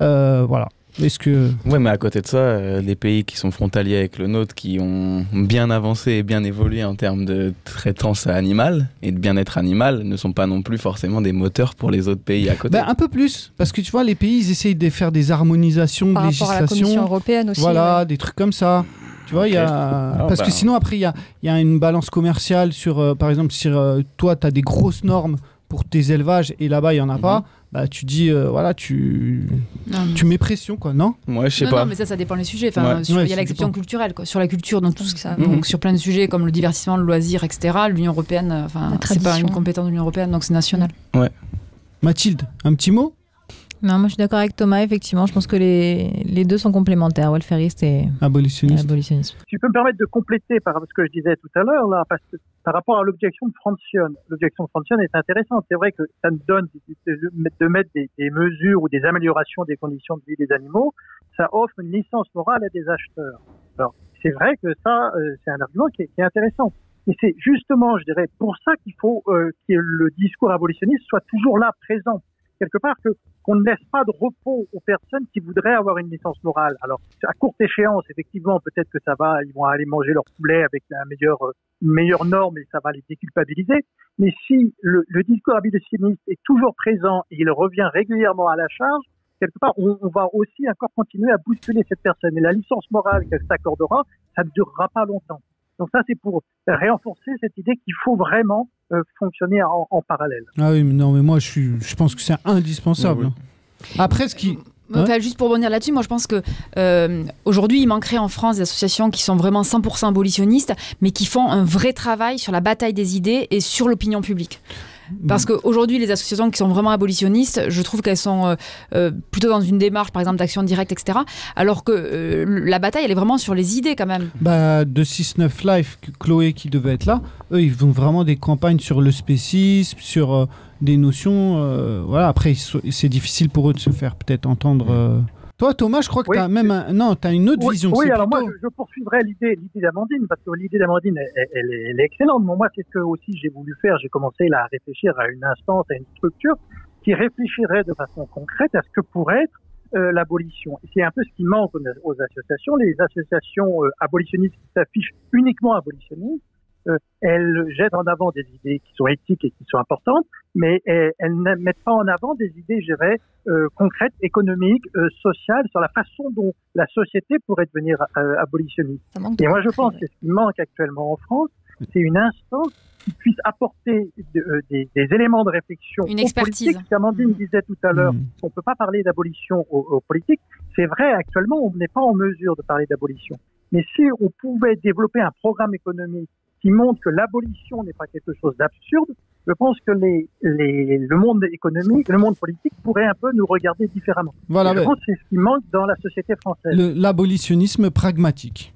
euh, voilà. Est-ce que... Oui, mais à côté de ça, euh, les pays qui sont frontaliers avec le nôtre, qui ont bien avancé et bien évolué en termes de traitance animale et de bien-être animal, ne sont pas non plus forcément des moteurs pour les autres pays à côté. Ben, un peu plus, parce que tu vois, les pays, ils essayent de faire des harmonisations Par de législation. À la Commission européenne aussi. Voilà, ouais. des trucs comme ça. Tu vois, il okay. y a... Alors, parce bah... que sinon, après, il y a, y a, une balance commerciale sur, euh, par exemple, si euh, toi, tu as des grosses normes pour tes élevages et là-bas, il n'y en a mm -hmm. pas bah, tu dis euh, voilà tu non, tu mets pression quoi non? Moi je sais non, pas. non, mais ça ça dépend des sujets. Enfin il ouais. y a l'exception culturelle quoi. Sur la culture donc tout ça Mhm. mmh. donc sur plein de sujets comme le divertissement le loisir etc l'Union européenne enfin c'est pas une compétence de l'Union européenne donc c'est national. Ouais. Mathilde un petit mot? Non, moi je suis d'accord avec Thomas, effectivement. Je pense que les, les deux sont complémentaires, welfariste et abolitionniste. Et abolitionnisme. Si tu peux me permettre de compléter par ce que je disais tout à l'heure, là, parce que par rapport à l'objection de Francione, l'objection de Francione est intéressante. C'est vrai que ça nous donne de, de mettre des, des, mesures ou des améliorations des conditions de vie des animaux. Ça offre une licence morale à des acheteurs. Alors, c'est vrai que ça, euh, c'est un argument qui est, qui est intéressant. Et c'est justement, je dirais, pour ça qu'il faut euh, que le discours abolitionniste soit toujours là, présent quelque part que qu'on ne laisse pas de repos aux personnes qui voudraient avoir une licence morale. Alors à courte échéance, effectivement, peut-être que ça va, ils vont aller manger leur poulet avec la meilleure, une meilleure norme et ça va les déculpabiliser. Mais si le, discours abolitionniste est toujours présent et il revient régulièrement à la charge, quelque part, on, on, va aussi encore continuer à bousculer cette personne. Et la licence morale qu'elle s'accordera, ça ne durera pas longtemps. Donc ça, c'est pour renforcer cette idée qu'il faut vraiment euh, fonctionner en, en, parallèle. Ah oui, mais non, mais moi, je, suis, je pense que c'est indispensable. Oui, oui. Après, ce qui... Enfin, juste pour revenir là-dessus, moi je pense que euh, aujourd'hui il manquerait en France des associations qui sont vraiment 100% abolitionnistes, mais qui font un vrai travail sur la bataille des idées et sur l'opinion publique. Parce qu'aujourd'hui, les associations qui sont vraiment abolitionnistes, je trouve qu'elles sont euh, euh, plutôt dans une démarche, par exemple, d'action directe, etc. Alors que euh, la bataille, elle est vraiment sur les idées quand même. Bah, de 6-9 Life, Chloé qui devait être là, eux, ils font vraiment des campagnes sur le spécisme, sur euh, des notions. voilà, après, c'est difficile pour eux de se faire peut-être entendre. Toi, Thomas, je crois que oui. tu as même un... non, as une autre oui, vision. Oui, alors plutôt... moi, je, je poursuivrai l'idée, l'idée d'Amandine parce que l'idée d'Amandine, elle, elle, elle, est excellente. Moi, c'est ce que aussi j'ai voulu faire? J'ai commencé là à réfléchir à une instance, à une structure qui réfléchirait de façon concrète à ce que pourrait être euh, l'abolition. C'est un peu ce qui manque aux, aux associations. Les associations euh, abolitionnistes s'affichent uniquement abolitionnistes euh, elles jettent en avant des idées qui sont éthiques et qui sont importantes, mais elles, elles ne mettent pas en avant des idées, je dirais, euh, concrètes, économiques, euh, sociales, sur la façon dont la société pourrait devenir euh, abolitionniste. Et moi, je pense que ce qui manque actuellement en France, c'est une instance qui puisse apporter de, euh, des, des, éléments de réflexion une expertise. Amandine disait tout à l'heure, mmh. on peut pas parler d'abolition aux, aux politiques. C'est vrai, actuellement, on n'est pas en mesure de parler d'abolition. Mais si on pouvait développer un programme économique qui montre que l'abolition n'est pas quelque chose d'absurde, je pense que les, les, le monde économique, le monde politique pourrait un peu nous regarder différemment. Voilà, je pense que c'est ce qui manque dans la société française. L'abolitionnisme pragmatique.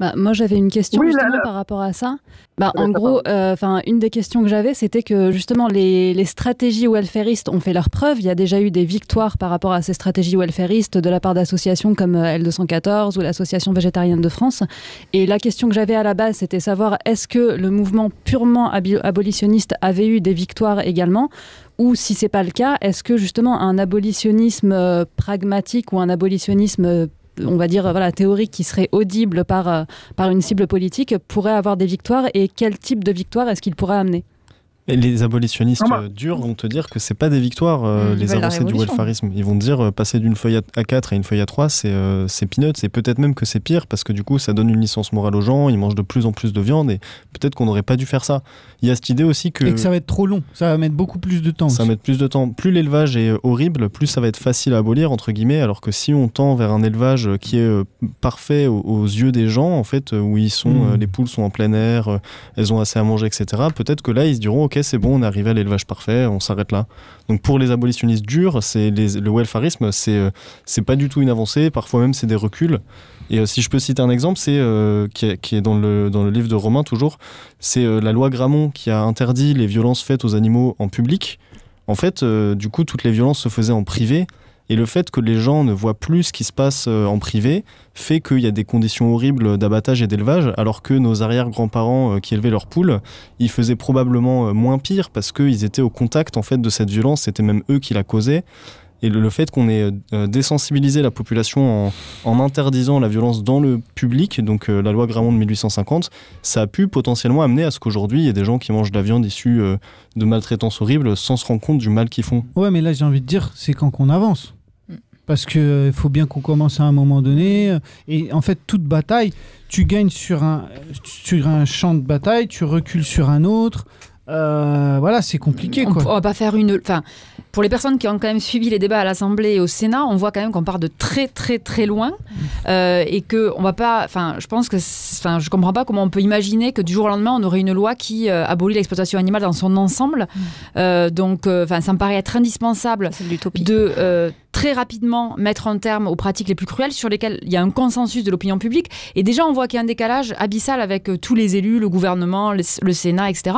Bah, moi, j'avais une question Oui, justement là. par rapport à ça. Bah, en gros, enfin, une des questions que j'avais, c'était que justement les, les stratégies welfaristes ont fait leurs preuves. Il y a déjà eu des victoires par rapport à ces stratégies welfaristes de la part d'associations comme euh, L214 ou l'Association végétarienne de France. Et la question que j'avais à la base, c'était savoir est-ce que le mouvement purement abolitionniste avait eu des victoires également? Ou si c'est pas le cas, est-ce que justement un abolitionnisme euh, pragmatique ou un abolitionnisme euh, on va dire voilà théorique qui serait audible par euh, par une cible politique pourrait avoir des victoires et quel type de victoire est-ce qu'il pourrait amener? Et les abolitionnistes Ah bah. euh, durs vont te dire que c'est pas des victoires, euh, Mmh, les avancées du welfarisme. Ils vont te dire euh, passer d'une feuille à- A4 à une feuille A3, c'est euh, c'est peanuts. Et peut-être même que c'est pire parce que du coup, ça donne une licence morale aux gens. Ils mangent de plus en plus de viande et peut-être qu'on n'aurait pas dû faire ça. Il y a cette idée aussi que Et que ça va être trop long. Ça va mettre beaucoup plus de temps. ça va mettre plus de temps. Plus l'élevage est euh, horrible, plus ça va être facile à abolir, entre guillemets. Alors que si on tend vers un élevage qui est parfait aux, aux yeux des gens, en fait, où ils sont, Mm. euh, les poules sont en plein air, elles ont assez à manger, etc., peut-être que là, ils se diront, C'est bon, on est arrivé à l'élevage parfait, on s'arrête là. Donc pour les abolitionnistes durs, c'est le welfarisme, c'est euh, c'est pas du tout une avancée, parfois même c'est des reculs. Et euh, si je peux citer un exemple, c'est euh, qui, est, dans le, dans le livre de Romain toujours, c'est la loi Grammont qui a interdit les violences faites aux animaux en public. En fait, du coup, toutes les violences se faisaient en privé. Et le fait que les gens ne voient plus ce qui se passe euh, en privé fait qu'il y a des conditions horribles d'abattage et d'élevage, alors que nos arrière-grands-parents euh, qui élevaient leurs poules, ils faisaient probablement euh, moins pire parce qu'ils étaient au contact en fait de cette violence, c'était même eux qui la causaient. Et le, fait qu'on ait euh, désensibilisé la population en, interdisant la violence dans le public, donc euh, la loi Grammont de 1850, ça a pu potentiellement amener à ce qu'aujourd'hui, il y ait des gens qui mangent de la viande issue euh, de maltraitance horrible sans se rendre compte du mal qu'ils font. Ouais, mais là, j'ai envie de dire, c'est quand qu'on avance. Parce que euh, il faut bien qu'on commence à un moment donné. Et en fait, toute bataille, tu gagnes sur un, sur un champ de bataille, tu recules sur un autre. Euh, voilà, c'est compliqué, on, quoi. on va pas faire une. Enfin, pour les personnes qui ont quand même suivi les débats à l'Assemblée et au Sénat, on voit quand même qu'on part de très très très loin euh, et que on va pas. Enfin, je pense que. Enfin, je comprends pas comment on peut imaginer que du jour au lendemain on aurait une loi qui euh, abolit l'exploitation animale dans son ensemble. Euh, donc, euh, enfin, ça me paraît être indispensable de euh, très rapidement mettre un terme aux pratiques les plus cruelles sur lesquelles il y a un consensus de l'opinion publique. Et déjà, on voit qu'il y a un décalage abyssal avec euh, tous les élus, le gouvernement, le, le Sénat, etc.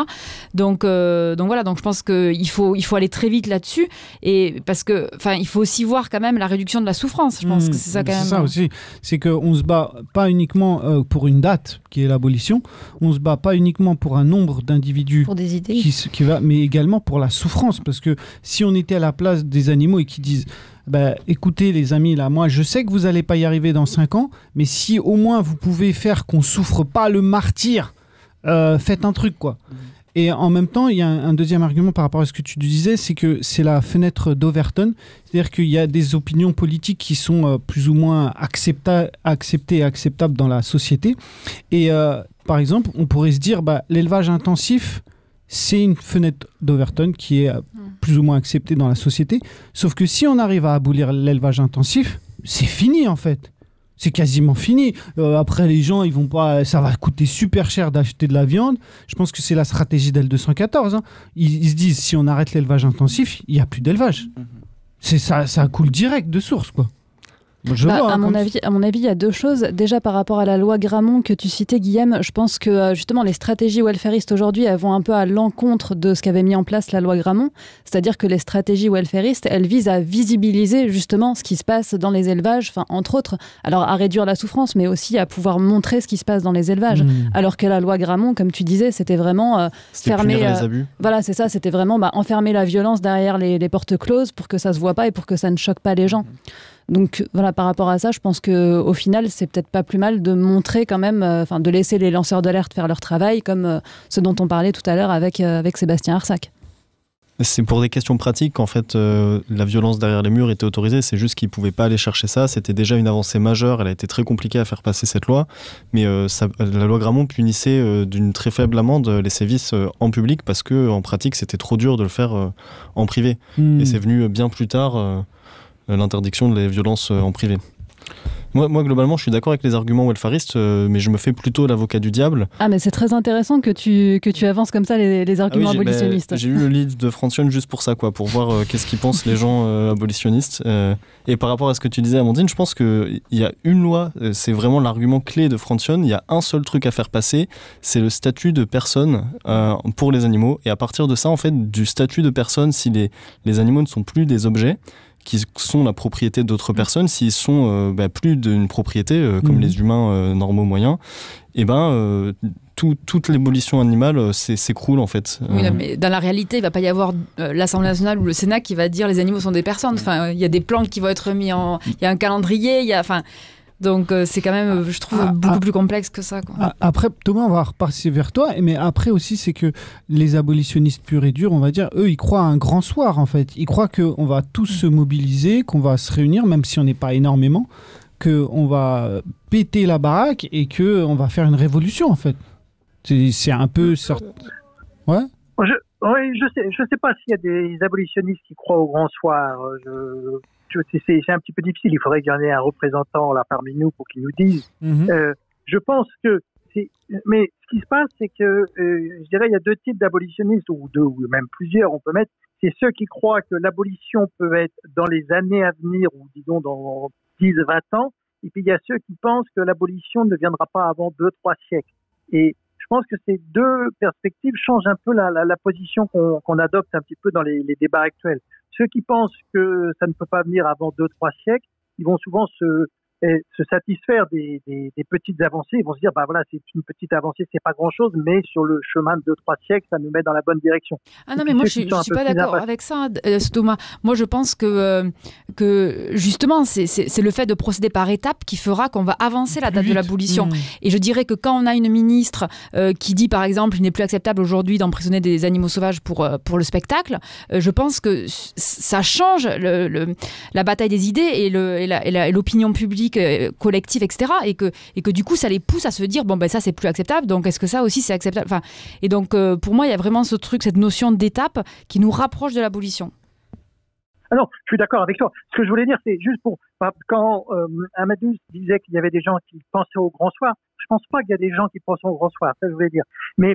Donc, euh, donc voilà, donc je pense qu'il faut, il faut aller très vite là-dessus. Et parce que, enfin, il faut aussi voir quand même la réduction de la souffrance. Je pense Mmh, que c'est ça quand même. ça aussi. C'est qu'on se bat pas uniquement euh, pour une date, qui est l'abolition. On se bat pas uniquement pour un nombre d'individus Pour des idées. qui, va, mais également pour la souffrance. Parce que si on était à la place des animaux et qui disent, bah, écoutez les amis, là, moi je sais que vous n'allez pas y arriver dans 5 ans, mais si au moins vous pouvez faire qu'on souffre pas le martyr, euh, faites un truc quoi. Et en même temps, il y a un, un deuxième argument par rapport à ce que tu disais, c'est que c'est la fenêtre d'Overton. C'est-à-dire qu'il y a des opinions politiques qui sont euh, plus ou moins accepta- acceptées et acceptables dans la société. Et euh, par exemple, on pourrait se dire, bah, l'élevage intensif, c'est une fenêtre d'Overton qui est euh, plus ou moins acceptée dans la société. Sauf que si on arrive à abolir l'élevage intensif, c'est fini en fait. C'est quasiment fini. Euh, après, les gens, ils vont pas. Ça va coûter super cher d'acheter de la viande. Je pense que c'est la stratégie d'L214. hein. Ils, ils se disent si on arrête l'élevage intensif, il n'y a plus d'élevage. C'est ça, ça coule direct de source, quoi. Je Bah, vois, hein, à, mon avis, à mon avis, il y a deux choses. Déjà, par rapport à la loi Grammont que tu citais, Guillaume, je pense que euh, justement les stratégies welfaristes aujourd'hui, elles vont un peu à l'encontre de ce qu'avait mis en place la loi Grammont. C'est-à-dire que les stratégies welfaristes, elles visent à visibiliser justement ce qui se passe dans les élevages, enfin, entre autres, alors à réduire la souffrance, mais aussi à pouvoir montrer ce qui se passe dans les élevages. Mmh. Alors que la loi Grammont, comme tu disais, c'était vraiment euh, Fermer, les euh, abus. voilà, c'est ça, c'était vraiment bah, enfermer la violence derrière les, les portes closes pour que ça se voit pas et pour que ça ne choque pas les gens. Donc voilà, par rapport à ça, je pense que au final, c'est peut-être pas plus mal de montrer quand même, euh, enfin de laisser les lanceurs d'alerte faire leur travail, comme euh, ce dont on parlait tout à l'heure avec, euh, avec Sébastien Arsac. C'est pour des questions pratiques qu'en fait euh, la violence derrière les murs était autorisée. C'est juste qu'ils pouvaient pas aller chercher ça. C'était déjà une avancée majeure. Elle a été très compliquée à faire passer cette loi, mais euh, ça- la loi Grammont punissait euh, d'une très faible amende les sévices euh, en public parce que en pratique c'était trop dur de le faire euh, en privé. Mmh. Et c'est venu bien plus tard euh, l'interdiction des violences euh, en privé. Moi, moi, globalement, je suis d'accord avec les arguments welfaristes, euh, mais je me fais plutôt l'avocat du diable. Ah, mais c'est très intéressant que tu, que tu avances comme ça les, les Ah oui, arguments bah, abolitionnistes. J'ai eu le livre de Francione juste pour ça, quoi, pour voir euh, qu'est-ce qu'ils pensent les gens euh, abolitionnistes. Euh, et par rapport à ce que tu disais, Amandine, je pense qu'il y a une loi, euh, c'est vraiment l'argument clé de Francione. Il y a un seul truc à faire passer, c'est le statut de personne euh, pour les animaux. Et à partir de ça, en fait, du statut de personne, si les, les animaux ne sont plus des objets, qui sont la propriété d'autres personnes, s'ils sont euh, bah, plus d'une propriété, euh, comme Mhm. les humains euh, normaux moyens, et ben tout- toute l'évolution animale s'é- s'écroule en fait. Oui, mais dans la réalité, il va pas y avoir l'Assemblée nationale ou le Sénat qui va dire les animaux sont des personnes. Enfin, il y a des plans qui vont être mis en. Il y a un calendrier, il y a. Enfin, donc euh, c'est quand même, euh, je trouve, Ah, beaucoup ah. plus complexe que ça. Quoi. Ah, Après, Thomas, on va repasser vers toi. Mais après aussi, c'est que les abolitionnistes purs et durs, on va dire, eux, ils croient à un grand soir, en fait. Ils croient qu'on va tous se mobiliser, qu'on va se réunir, même si on n'est pas énormément, qu'on va péter la baraque et qu'on va faire une révolution, en fait. C'est un peu... sort- Ouais Je, oui, je sais, je sais pas s'il y a des abolitionnistes qui croient au grand soir. Je, je, c'est- un petit peu difficile. Il faudrait qu'il y en ait un représentant là parmi nous pour qu'il nous dise. Mhm. Euh, je pense que mais ce qui se passe, c'est que euh, je dirais il y a deux types d'abolitionnistes ou deux ou même plusieurs. On peut mettre. C'est ceux qui croient que l'abolition peut être dans les années à venir ou disons dans 10, 20 ans. Et puis il y a ceux qui pensent que l'abolition ne viendra pas avant deux, trois siècles. Et je pense que ces deux perspectives changent un peu la, la, la position qu'on adopte un petit peu dans les, les débats actuels. Ceux qui pensent que ça ne peut pas venir avant deux, trois siècles, ils vont souvent se, se satisfaire des, des, des petites avancées. Ils vont se dire, bah voilà, c'est une petite avancée, c'est pas grand chose, mais sur le chemin de deux, trois siècles, ça nous met dans la bonne direction. Ah non, mais moi, je un suis pas d'accord avec ça, euh, Thomas. Moi, je pense que, euh, que justement, c'est- le fait de procéder par étapes qui fera qu'on va avancer la date de l'abolition. Mhm. Et je dirais que quand on a une ministre euh, qui dit, par exemple, il n'est plus acceptable aujourd'hui d'emprisonner des animaux sauvages pour, euh, pour le spectacle, euh, je pense que ça change le, le- la bataille des idées et le- et la- et la- et l'opinion publique euh, collective, etc. Et que, et que du coup, ça les pousse à se dire, bon, ben ça, c'est plus acceptable, donc est-ce que ça aussi, c'est acceptable? Enfin, Et donc, euh, pour moi, il y a vraiment ce truc, cette notion d'étape qui nous rapproche de l'abolition. Ah non, je suis d'accord avec toi. Ce que je voulais dire, c'est juste pour quand euh, Amadou disait qu'il y avait des gens qui pensaient au grand soir. Je pense pas qu'il y a des gens qui pensent au grand soir. Ça, je voulais dire. Mais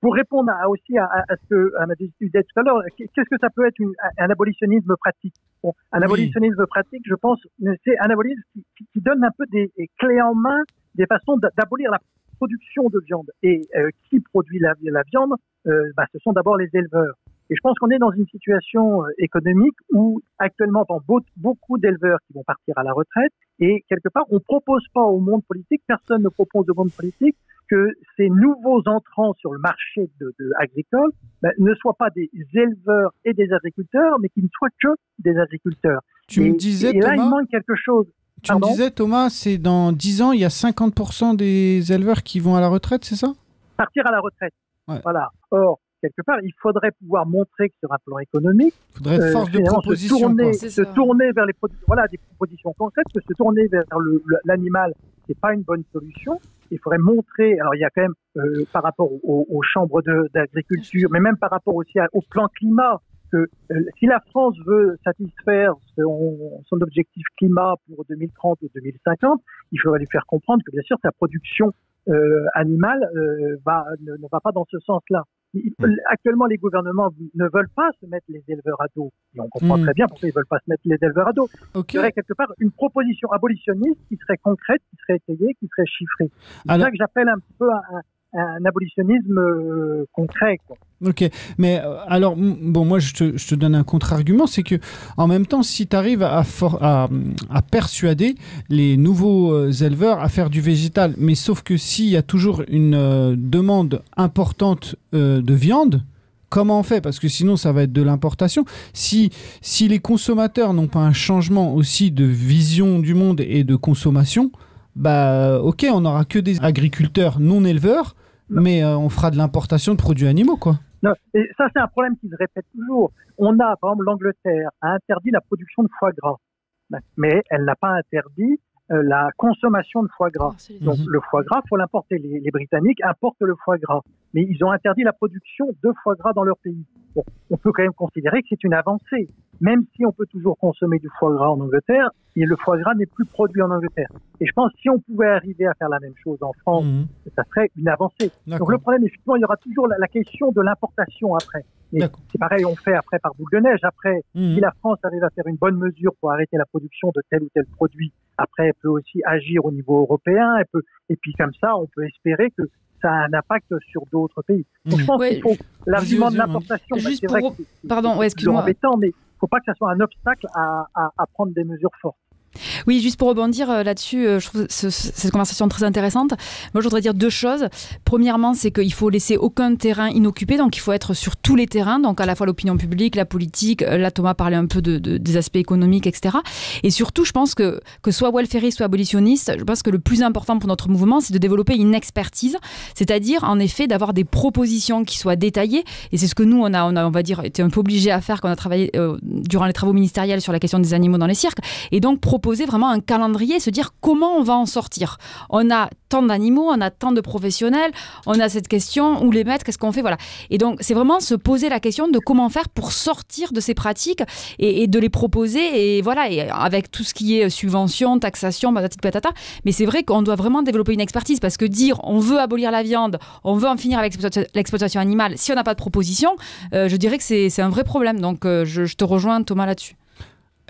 pour répondre à, aussi à, à, à ce que Amadou disait tout à l'heure, qu'est-ce que ça peut être une, un abolitionnisme pratique? Bon, Un Oui. abolitionnisme pratique, je pense, c'est un abolitionnisme qui, donne un peu des, des clés en main, des façons d'a- d'abolir la production de viande. Et euh, qui produit la, la viande? Euh, bah, Ce sont d'abord les éleveurs. Et je pense qu'on est dans une situation euh, économique où actuellement, dans beau- beaucoup d'éleveurs qui vont partir à la retraite, et quelque part, on propose pas au monde politique, personne ne propose au monde politique que ces nouveaux entrants sur le marché de, de agricole ben, ne soient pas des éleveurs et des agriculteurs, mais qu'ils ne soient que des agriculteurs. Tu et, me disais, et là, il Thomas, manque quelque chose. tu me disais, Thomas, c'est dans 10 ans, il y a 50% des éleveurs qui vont à la retraite, c'est ça? Partir à la retraite. Ouais. Voilà. Or, quelque part, il faudrait pouvoir montrer que sur un plan économique, Il faudrait euh, force de proposition. se tourner, quoi. C'est se ça. tourner vers les voilà des propositions concrètes, que se tourner vers l'animal, c'est pas une bonne solution. Il faudrait montrer. Alors il y a quand même euh, par rapport aux, aux chambres d'agriculture, mais même par rapport aussi à- au plan climat, que euh, si la France veut satisfaire son, son objectif climat pour 2030 ou 2050, il faudrait lui faire comprendre que bien sûr sa production euh, animale va, ne, ne va pas dans ce sens-là. Actuellement, les gouvernements ne veulent pas se mettre les éleveurs à dos. Et on comprend Mm. très bien pourquoi ils veulent pas se mettre les éleveurs à dos. Il y aurait quelque part une proposition abolitionniste qui serait concrète, qui serait étayée, qui serait chiffrée. C'est ça que j'appelle un peu un, un abolitionnisme euh, concret. Ok, mais euh, alors, bon, moi je te, donne un contre-argument, c'est que en même temps, si tu arrives à, persuader les nouveaux euh, éleveurs à faire du végétal, mais sauf que s'il y a toujours une demande importante de viande, comment on fait? Parce que sinon, ça va être de l'importation. Si, si les consommateurs n'ont pas un changement aussi de vision du monde et de consommation, bah ok, on n'aura que des agriculteurs non éleveurs, mais euh, on fera de l'importation de produits animaux, quoi. Non, et ça, c'est un problème qui se répète toujours. On a, par exemple, l'Angleterre a interdit la production de foie gras, mais elle n'a pas interdit euh, la consommation de foie gras. Donc Mhm. le foie gras, faut l'importer. Les, les Britanniques importent le foie gras, mais ils ont interdit la production de foie gras dans leur pays. on peut quand même considérer que c'est une avancée. Même si on peut toujours consommer du foie gras en Angleterre, et le foie gras n'est plus produit en Angleterre. Et je pense que si on pouvait arriver à faire la même chose en France, Mhm. ça serait une avancée. Donc le problème, effectivement, il y aura toujours la, la question de l'importation après. Mais c'est pareil, on fait après par boule de neige. Après, Mhm. si la France arrive à faire une bonne mesure pour arrêter la production de tel ou tel produit, après, elle peut aussi agir au niveau européen. Elle peut, et puis comme ça, on peut espérer que ça a un impact sur d'autres pays. Donc Mhm. je pense Ouais, qu'il faut l'argument de l'importation. Juste c'est vrai pour- que pardon, ouais, excuse-moi. embêtant, mais faut pas que ça soit un obstacle à, à, à prendre des mesures fortes. Oui, juste pour rebondir euh, là-dessus, euh, je trouve ce- ce- cette conversation très intéressante. Moi, je voudrais dire deux choses. Premièrement, c'est qu'il faut laisser aucun terrain inoccupé, donc il faut être sur tous les terrains, donc à la fois l'opinion publique, la politique. euh, Là, Thomas parlait un peu de, de- des aspects économiques, etc. Et surtout, je pense que que soit welfariste, soit abolitionniste, je pense que le plus important pour notre mouvement, c'est de développer une expertise, c'est-à-dire en effet d'avoir des propositions qui soient détaillées. Et c'est ce que nous, on a, on a, on va dire, été un peu obligé à faire quand on a travaillé durant les travaux ministériels sur la question des animaux dans les cirques, et donc vraiment un calendrier, se dire comment on va en sortir. On a tant d'animaux, on a tant de professionnels, on a cette question où les mettre, qu'est-ce qu'on fait, voilà. Et donc c'est vraiment se poser la question de comment faire pour sortir de ces pratiques et, de les proposer et voilà et avec tout ce qui est subvention, taxation, patati patata. Mais c'est vrai qu'on doit vraiment développer une expertise parce que dire on veut abolir la viande, on veut en finir avec l'exploita- l'exploitation animale, si on n'a pas de proposition, euh, je dirais que c'est un vrai problème. Donc euh, je te rejoins Thomas là-dessus.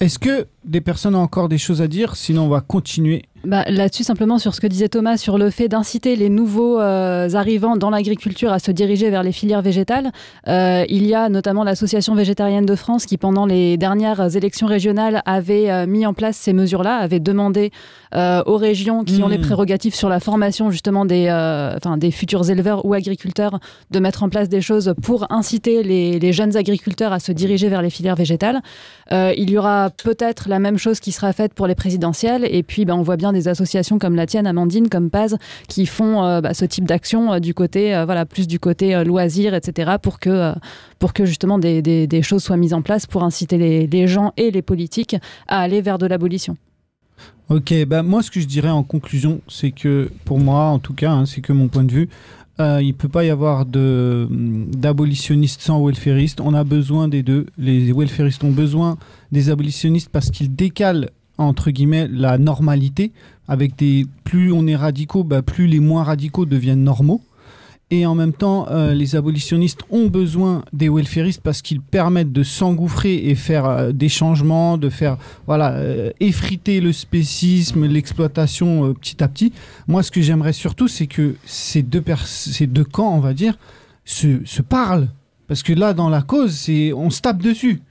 Est-ce que des personnes ont encore des choses à dire? Sinon, on va continuer. Bah, Là-dessus, simplement sur ce que disait Thomas, sur le fait d'inciter les nouveaux euh, arrivants dans l'agriculture à se diriger vers les filières végétales. Euh, il y a notamment l'Association végétarienne de France qui, pendant les dernières élections régionales, avait euh, mis en place ces mesures-là, avait demandé aux régions qui ont Mmh. les prérogatives sur la formation justement des, enfin, des futurs éleveurs ou agriculteurs de mettre en place des choses pour inciter les, les jeunes agriculteurs à se diriger vers les filières végétales. Il y aura peut-être la même chose qui sera faite pour les présidentielles. Et puis, ben, on voit bien des associations comme la tienne, Amandine, comme Paz, qui font euh, bah, ce type d'action euh, du côté, euh, voilà, plus du côté loisir, etc., pour que, pour que justement des, choses soient mises en place pour inciter les, gens et les politiques à aller vers de l'abolition. Ok, bah moi ce que je dirais en conclusion, c'est que pour moi en tout cas, hein, c'est que mon point de vue, il peut pas y avoir de d'abolitionnistes sans welfaristes. On a besoin des deux. Les welfaristes ont besoin des abolitionnistes parce qu'ils décalent entre guillemets la normalité. Avec des plus on est radicaux, bah, plus les moins radicaux deviennent normaux. Et en même temps, euh, les abolitionnistes ont besoin des welfaristes parce qu'ils permettent de s'engouffrer et faire euh, des changements, de faire voilà, euh, effriter le spécisme, l'exploitation petit à petit. Moi, ce que j'aimerais surtout, c'est que ces deux, ces deux camps, on va dire, se, se parlent. Parce que là, dans la cause, on se tape dessus.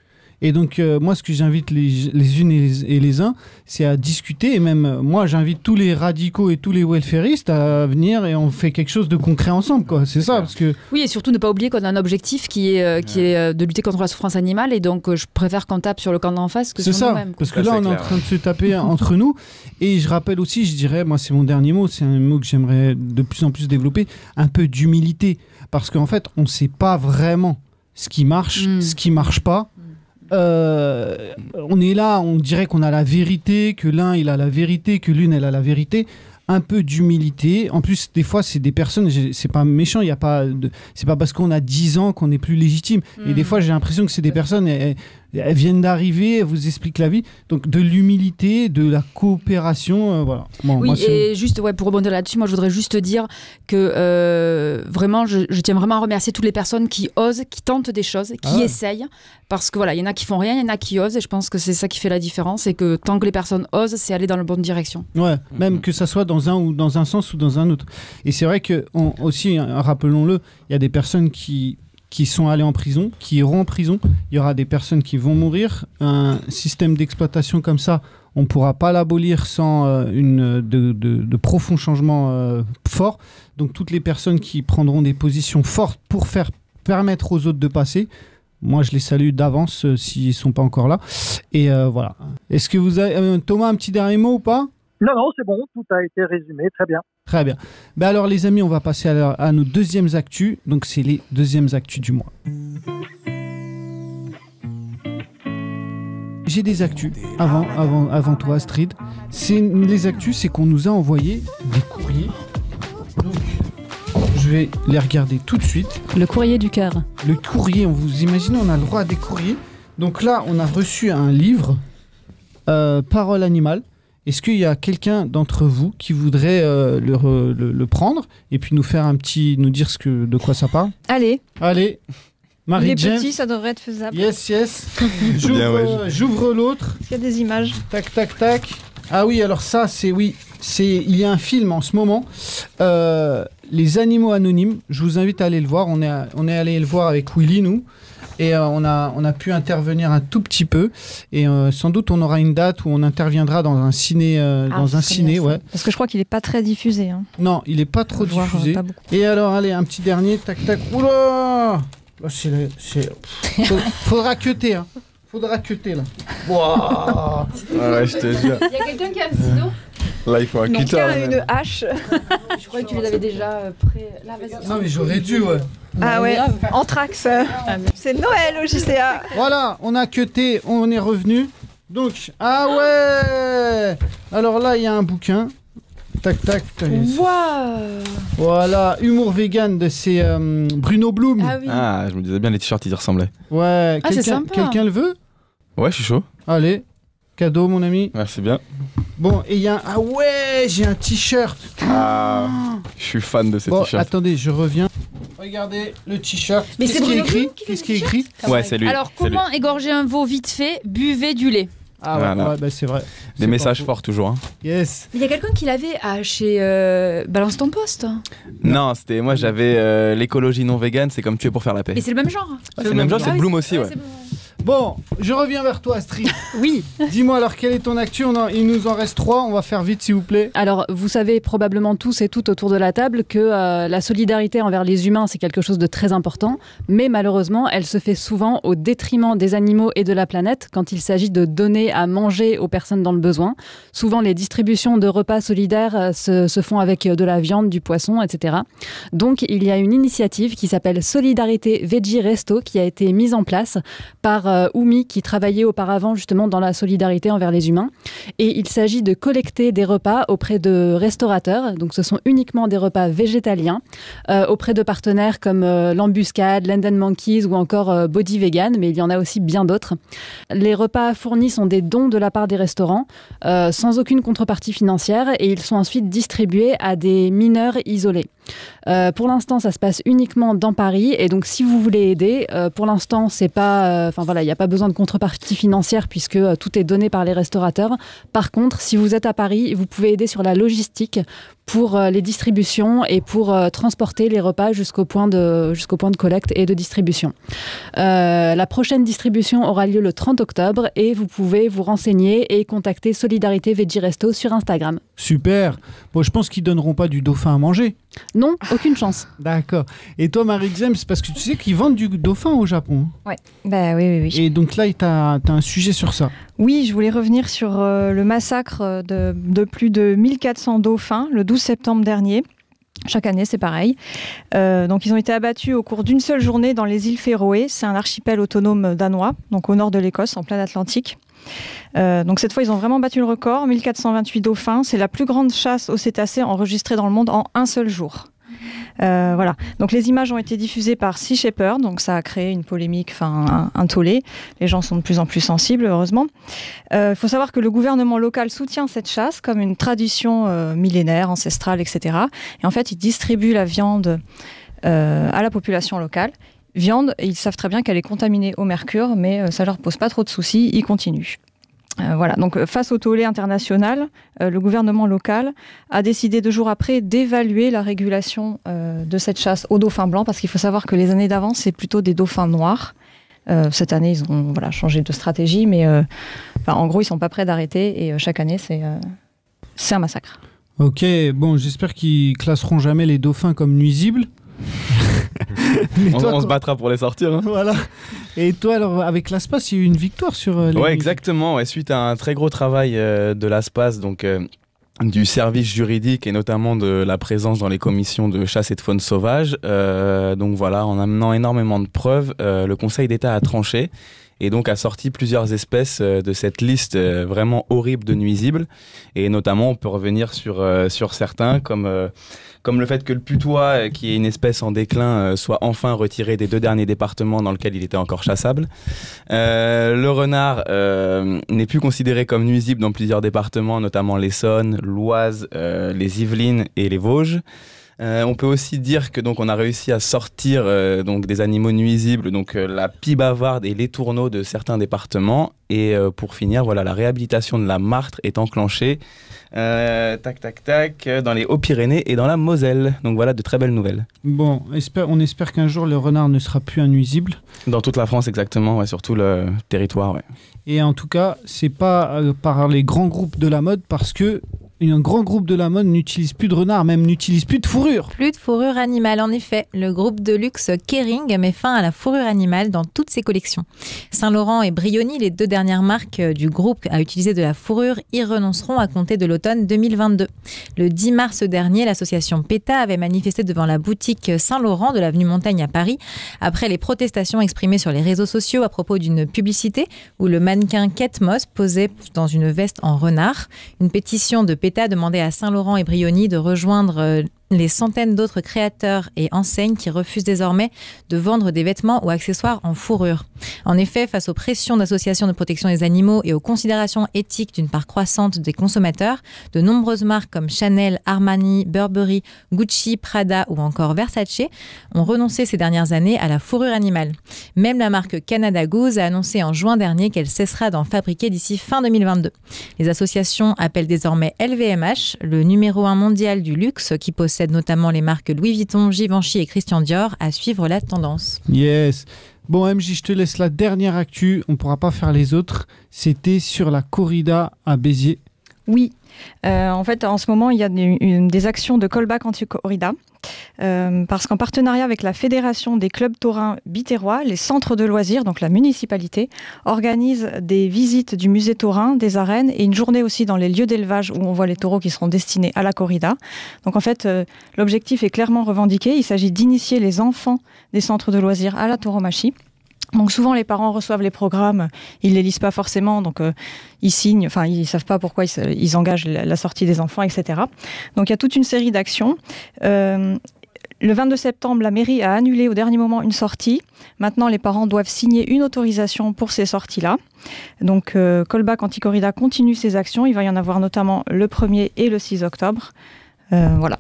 Et donc, euh, moi, ce que j'invite les, les unes et les, et les uns, c'est à discuter. Et même, euh, moi, j'invite tous les radicaux et tous les welfaristes à venir et on fait quelque chose de concret ensemble. quoi. C'est ça, parce que Oui, et surtout ne pas oublier qu'on a un objectif qui est, euh, qui est euh, de lutter contre la souffrance animale. Et donc, euh, je préfère qu'on tape sur le camp d'en face que C'est sur ça, nous-mêmes. quoi. parce que Ça, là, on est en train de se taper entre nous. Et je rappelle aussi, je dirais, moi, c'est mon dernier mot, c'est un mot que j'aimerais de plus en plus développer, un peu d'humilité. Parce qu'en fait, on ne sait pas vraiment ce qui marche, Mm. ce qui marche pas. Euh, on est là, on dirait qu'on a la vérité, que l'un il a la vérité, que l'une elle a la vérité. Un peu d'humilité. En plus, des fois, c'est des personnes. C'est pas méchant. Il y a pas. C'est pas parce qu'on a 10 ans qu'on est plus légitime. Et des Mm. fois, j'ai l'impression que c'est des personnes. Elles, elles viennent d'arriver, elles vous expliquent la vie. Donc, de l'humilité, de la coopération. euh, voilà. Bon, Oui, moi, et juste ouais, pour rebondir là-dessus, moi je voudrais juste dire que euh, vraiment, je, je tiens vraiment à remercier toutes les personnes qui osent, qui tentent des choses, qui Ah ouais. essayent. Parce que voilà, il y en a qui font rien, il y en a qui osent, et je pense que c'est ça qui fait la différence. Et que tant que les personnes osent, c'est aller dans la bonne direction. Ouais, Mhm. même que ça soit dans un ou dans un sens ou dans un autre. Et c'est vrai que on- aussi, hein, rappelons-le, il y a des personnes qui qui sont allées en prison, qui iront en prison. Il y aura des personnes qui vont mourir. Un système d'exploitation comme ça, on ne pourra pas l'abolir sans euh, une de, profonds changements euh, forts. Donc toutes les personnes qui prendront des positions fortes pour faire permettre aux autres de passer. Moi, je les salue d'avance euh, s'ils sont pas encore là. Et voilà. Est-ce que vous avez Thomas un petit dernier mot ou pas? Non, non, c'est bon, tout a été résumé, très bien. Très bien. Ben alors les amis, on va passer à, la- à nos deuxièmes actus. Donc c'est les deuxièmes actus du mois. J'ai des actus avant, avant, avant toi Astrid. C'est les actus, c'est qu'on nous a envoyé des courriers. Donc, je je vais les regarder tout de suite. Le courrier du cœur. Le courrier, on vous imagine, on a le droit à des courriers. Donc là, on a reçu un livre, euh, Parole animale. Est-ce qu'il y a quelqu'un d'entre vous qui voudrait euh, le, re- le- le prendre et puis nous faire un petit, nous dire ce que, de quoi ça parle? Allez, Allez, il Marie est James. petit, ça devrait être faisable. Yes, yes. J'ouvre Bien, ouais. euh, j'ouvre l'autre. Il y a des images. Tac, tac, tac. Ah oui, alors ça, c'est oui. C'est il y a un film en ce moment, euh, les animaux anonymes. Je vous invite à aller le voir. On est à- on est allé le voir avec Willy nous. Et euh, on, a, on a pu intervenir un tout petit peu. Et euh, sans doute, on aura une date où on interviendra dans un ciné. euh, Ah, dans un ciné, ouais. Parce que je crois qu'il est pas très diffusé. Hein. Non, il est pas trop diffusé. pas. Et alors, allez, un petit dernier. Tac, tac. Oula Là, c'est le- c'est- Faudra cuter, hein. Faudra cuter, là. Wouah Ah ouais, je te jure. Il y a quelqu'un qui a un ciseau Là, il faut un Donc, cutter. il y a une hache. Je croyais que tu les avais déjà euh, prêts. Là, vas-y. Non, mais j'aurais dû, ouais. Ah ouais, Anthrax. C'est Noël au JCA. Voilà, on a cuté, on est revenu. Donc, ah ouais Alors là, il y a un bouquin. Tac, tac. tac. Voilà, humour vegan de ces euh, Bruno Bloom. Ah oui. Ah, je me disais bien, les t-shirts, ils y ressemblaient. Ouais, Ah, c'est quelqu'un le veut? Ouais, je suis chaud. Allez, cadeau, mon ami. Merci bien. Bon, et il y a un... Ah ouais, j'ai un t-shirt. Ah, je suis fan de ces Bon, t-shirts. attendez, je reviens. Regardez le t-shirt. Mais Qu'est-ce c'est qui écrit fait Qu'est-ce ce qui est écrit? Ouais, c'est lui. Alors, comment égorger un veau vite fait Buvez du lait? Ah ouais, Voilà. ouais, bah c'est vrai. Des messages faux. forts toujours. hein. Yes. Il y a quelqu'un qui l'avait à chez euh, Balance ton poste. Non, c'était moi j'avais euh, l'écologie non vegan, c'est comme tuer pour faire la paix. Et c'est le même genre. c'est le même genre, c'est Ah Bloom aussi, ouais, ouais. Bon. Je reviens vers toi, Astrid. Oui. Dis-moi alors, quelle est ton actu On en- Il nous en reste trois, on va faire vite, s'il vous plaît. Alors, vous savez probablement tous et toutes autour de la table que euh, la solidarité envers les humains, c'est quelque chose de très important, mais malheureusement, elle se fait souvent au détriment des animaux et de la planète quand il s'agit de donner à manger aux personnes dans le besoin. Souvent, les distributions de repas solidaires euh, se, se font avec euh, de la viande, du poisson, etc. Donc, il y a une initiative qui s'appelle Solidarité Veggie Resto qui a été mise en place par euh, Oumi qui travaillait auparavant justement dans la solidarité envers les humains. Et il s'agit de collecter des repas auprès de restaurateurs. Donc ce sont uniquement des repas végétaliens euh, auprès de partenaires comme euh, l'Embuscade, London Monkeys ou encore euh, Body Vegan, mais il y en a aussi bien d'autres. Les repas fournis sont des dons de la part des restaurants euh, sans aucune contrepartie financière et ils sont ensuite distribués à des mineurs isolés. Euh, pour l'instant, ça se passe uniquement dans Paris et donc si vous voulez aider, euh, pour l'instant, c'est pas, euh, enfin voilà, il n'y a pas besoin de contrepartie financière puisque tout est donné par les restaurateurs. Par contre, si vous êtes à Paris, vous pouvez aider sur la logistique pour les distributions et pour transporter les repas jusqu'au point de jusqu'au point de collecte et de distribution. La prochaine distribution aura lieu le 30 octobre et vous pouvez vous renseigner et contacter Solidarité Veggie Resto sur Instagram. Super. Bon, je pense qu'ils donneront pas du dauphin à manger. Non, aucune chance. D'accord. Et toi, Marie James, parce que tu sais qu'ils vendent du dauphin au Japon. Bah oui, oui, oui. Et donc là, tu as, un sujet sur ça. Oui, je voulais revenir sur euh, le massacre euh, de, de plus de 1400 dauphins le 12 septembre dernier. Chaque année, c'est pareil. Euh, donc, ils ont été abattus au cours d'une seule journée dans les îles Féroé. C'est un archipel autonome danois, donc au nord de l'Écosse, en plein Atlantique. Euh, donc, cette fois, ils ont vraiment battu le record 1428 dauphins. C'est la plus grande chasse aux cétacés enregistrée dans le monde en un seul jour. Euh, voilà. Donc les images ont été diffusées par Sea Shepherd, donc ça a créé une polémique, enfin un, tollé. Les gens sont de plus en plus sensibles, heureusement. Il faut savoir que le gouvernement local soutient cette chasse comme une tradition euh, millénaire, ancestrale, etc. Et en fait, ils distribuent la viande euh, à la population locale. Viande, ils savent très bien qu'elle est contaminée au mercure, mais euh, ça leur pose pas trop de soucis, ils continuent. Euh, voilà, donc euh, face au tollé international, le gouvernement local a décidé deux jours après d'évaluer la régulation de cette chasse aux dauphins blancs, parce qu'il faut savoir que les années d'avant, c'est plutôt des dauphins noirs. Cette année, ils ont voilà, changé de stratégie, mais en gros, ils sont pas prêts d'arrêter, et chaque année, c'est c'est un massacre. Ok, bon, j'espère qu'ils classeront jamais les dauphins comme nuisibles. On, toi, on se battra pour les sortir. hein. Voilà. Et toi, alors, avec l'ASPAS, il y a eu une victoire sur euh, les. Ouais, exactement. ouais, suite à un très gros travail euh, de l'ASPAS, donc euh, du service juridique et notamment de la présence dans les commissions de chasse et de faune sauvage. euh, donc voilà, en amenant énormément de preuves, le Conseil d'État a tranché et donc a sorti plusieurs espèces de cette liste vraiment horrible de nuisibles. Et notamment, on peut revenir sur, sur certains comme comme le fait que le putois, euh, qui est une espèce en déclin, euh, soit enfin retiré des deux derniers départements dans lesquels il était encore chassable. Euh, le renard n'est plus considéré comme nuisible dans plusieurs départements, notamment l'Essonne, l'Oise, les Yvelines et les Vosges. On peut aussi dire que donc on a réussi à sortir donc des animaux nuisibles, donc la pie bavarde et les tourneaux de certains départements. Et pour finir, voilà, la réhabilitation de la martre est enclenchée euh, tac, tac, tac, euh, dans les Hauts-Pyrénées et dans la Moselle. Donc voilà de très belles nouvelles. Bon, on espère qu'un jour le renard ne sera plus un nuisible. Dans toute la France, exactement, ouais, sur tout le territoire. Ouais. Et en tout cas, c'est pas euh, par les grands groupes de la mode parce que un grand groupe de la mode n'utilise plus de renard, même n'utilise plus de fourrure. Plus de fourrure animale, en effet. Le groupe de luxe Kering met fin à la fourrure animale dans toutes ses collections. Saint-Laurent et Brioni, les deux dernières marques du groupe à utiliser de la fourrure, y renonceront à compter de l'automne 2022. Le 10 mars dernier, l'association PETA avait manifesté devant la boutique Saint-Laurent de l'avenue Montaigne à Paris, après les protestations exprimées sur les réseaux sociaux à propos d'une publicité où le mannequin Kate Moss posait dans une veste en renard. Une pétition de PETA l'État demandait à Saint-Laurent et Brioni de rejoindre euh, les centaines d'autres créateurs et enseignes qui refusent désormais de vendre des vêtements ou accessoires en fourrure. En effet, face aux pressions d'associations de protection des animaux et aux considérations éthiques d'une part croissante des consommateurs, de nombreuses marques comme Chanel, Armani, Burberry, Gucci, Prada ou encore Versace ont renoncé ces dernières années à la fourrure animale. Même la marque Canada Goose a annoncé en juin dernier qu'elle cessera d'en fabriquer d'ici fin 2022. Les associations appellent désormais LVMH, le numéro un mondial du luxe qui possède notamment les marques Louis Vuitton, Givenchy et Christian Dior, à suivre la tendance. Yes. Bon, MJ, je te laisse la dernière actu. On ne pourra pas faire les autres. C'était sur la corrida à Béziers. Oui. Euh, en fait, en ce moment, il y a des, actions de callback anti-corrida. Euh, parce qu'en partenariat avec la Fédération des clubs taurins bitérois, les centres de loisirs, donc la municipalité, organisent des visites du musée taurin, des arènes et une journée aussi dans les lieux d'élevage où on voit les taureaux qui seront destinés à la corrida. Donc en fait, euh, l'objectif est clairement revendiqué. Il s'agit d'initier les enfants des centres de loisirs à la tauromachie. Donc souvent les parents reçoivent les programmes, ils les lisent pas forcément, donc euh, ils signent, enfin ils savent pas pourquoi ils, engagent la sortie des enfants, etc. Donc il y a toute une série d'actions. Euh, le 22 septembre, la mairie a annulé au dernier moment une sortie. Maintenant, les parents doivent signer une autorisation pour ces sorties-là. Donc, euh, Colback Anticorrida continue ses actions. Il va y en avoir notamment le 1er et le 6 octobre. voilà.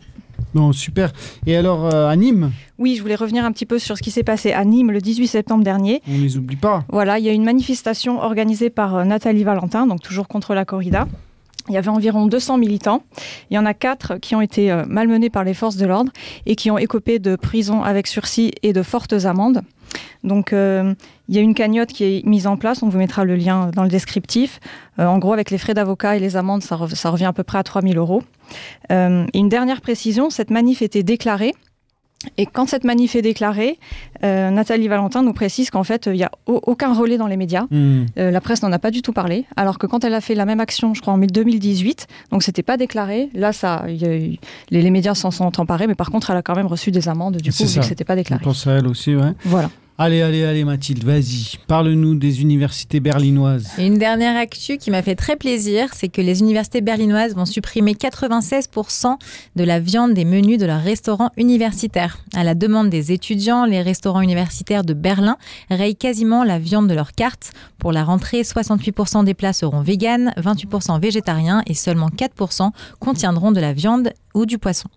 Bon, super. Et alors, euh, à Nîmes Oui, je voulais revenir un petit peu sur ce qui s'est passé à Nîmes le 18 septembre dernier. On ne les oublie pas. Voilà, il y a une manifestation organisée par euh, Nathalie Valentin, donc toujours contre la corrida. Il y avait environ 200 militants. Il y en a quatre qui ont été euh, malmenés par les forces de l'ordre et qui ont écopé de prison avec sursis et de fortes amendes. Donc, il y a une cagnotte qui est mise en place. On vous mettra le lien dans le descriptif. en gros, avec les frais d'avocat et les amendes, ça, revient à peu près à 3000 euros. Euh, une dernière précision, cette manif était déclarée. Et quand cette manif est déclarée, euh, Nathalie Valentin nous précise qu'en fait, il n'y a aucun relais dans les médias. Hmm. Euh, la presse n'en a pas du tout parlé. Alors que quand elle a fait la même action, je crois en 2018, donc c'était pas déclaré. Là, ça, les, les, médias s'en sont emparés, mais par contre, elle a quand même reçu des amendes du coup, vu que c'était pas déclaré. Je pense à elle aussi, ouais. Voilà. Allez, allez, allez, Mathilde, vas-y. Parle-nous des universités berlinoises. une dernière actu qui m'a fait très plaisir, c'est que les universités berlinoises vont supprimer 96% de la viande des menus de leurs restaurants universitaires. À la demande des étudiants, les restaurants universitaires de Berlin rayent quasiment la viande de leur carte. Pour la rentrée, 68% des plats seront véganes, 28% végétariens et seulement 4% contiendront de la viande ou du poisson.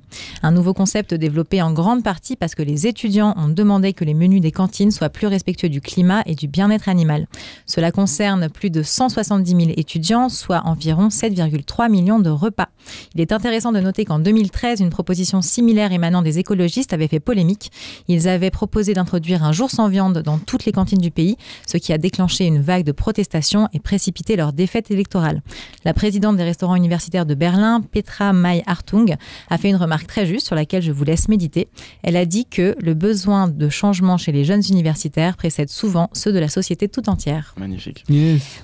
Un nouveau concept développé en grande partie parce que les étudiants ont demandé que les menus des cantines soient plus respectueux du climat et du bien-être animal. Cela concerne plus de 170 000 étudiants, soit environ 7,3 millions de repas. Il est intéressant de noter qu'en 2013, une proposition similaire émanant des écologistes avait fait polémique. Ils avaient proposé d'introduire un jour sans viande dans toutes les cantines du pays, ce qui a déclenché une vague de protestations et précipité leur défaite électorale. La présidente des restaurants universitaires de Berlin, Petra May-Hartung, a fait une remarque très juste sur laquelle je vous laisse méditer. Elle a dit que le besoin de changement chez les jeunes universitaires précède souvent ceux de la société tout entière. Magnifique.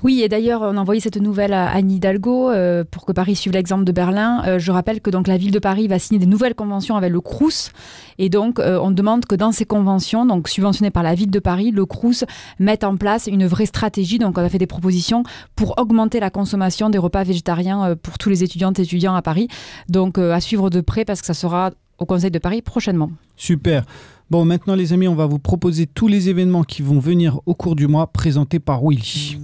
Oui, et d'ailleurs, on a envoyé cette nouvelle à Anne Hidalgo euh, pour que Paris suive l'exemple de Berlin. Euh, je rappelle que donc la ville de Paris va signer des nouvelles conventions avec le Crous, et donc euh, on demande que dans ces conventions, donc subventionnées par la ville de Paris, le Crous mette en place une vraie stratégie. Donc on a fait des propositions pour augmenter la consommation des repas végétariens euh, pour tous les étudiantes et étudiants à Paris. Donc euh, à suivre de près parce que ça sera au Conseil de Paris prochainement. Super. Bon, maintenant les amis, on va vous proposer tous les événements qui vont venir au cours du mois présentés par Willy.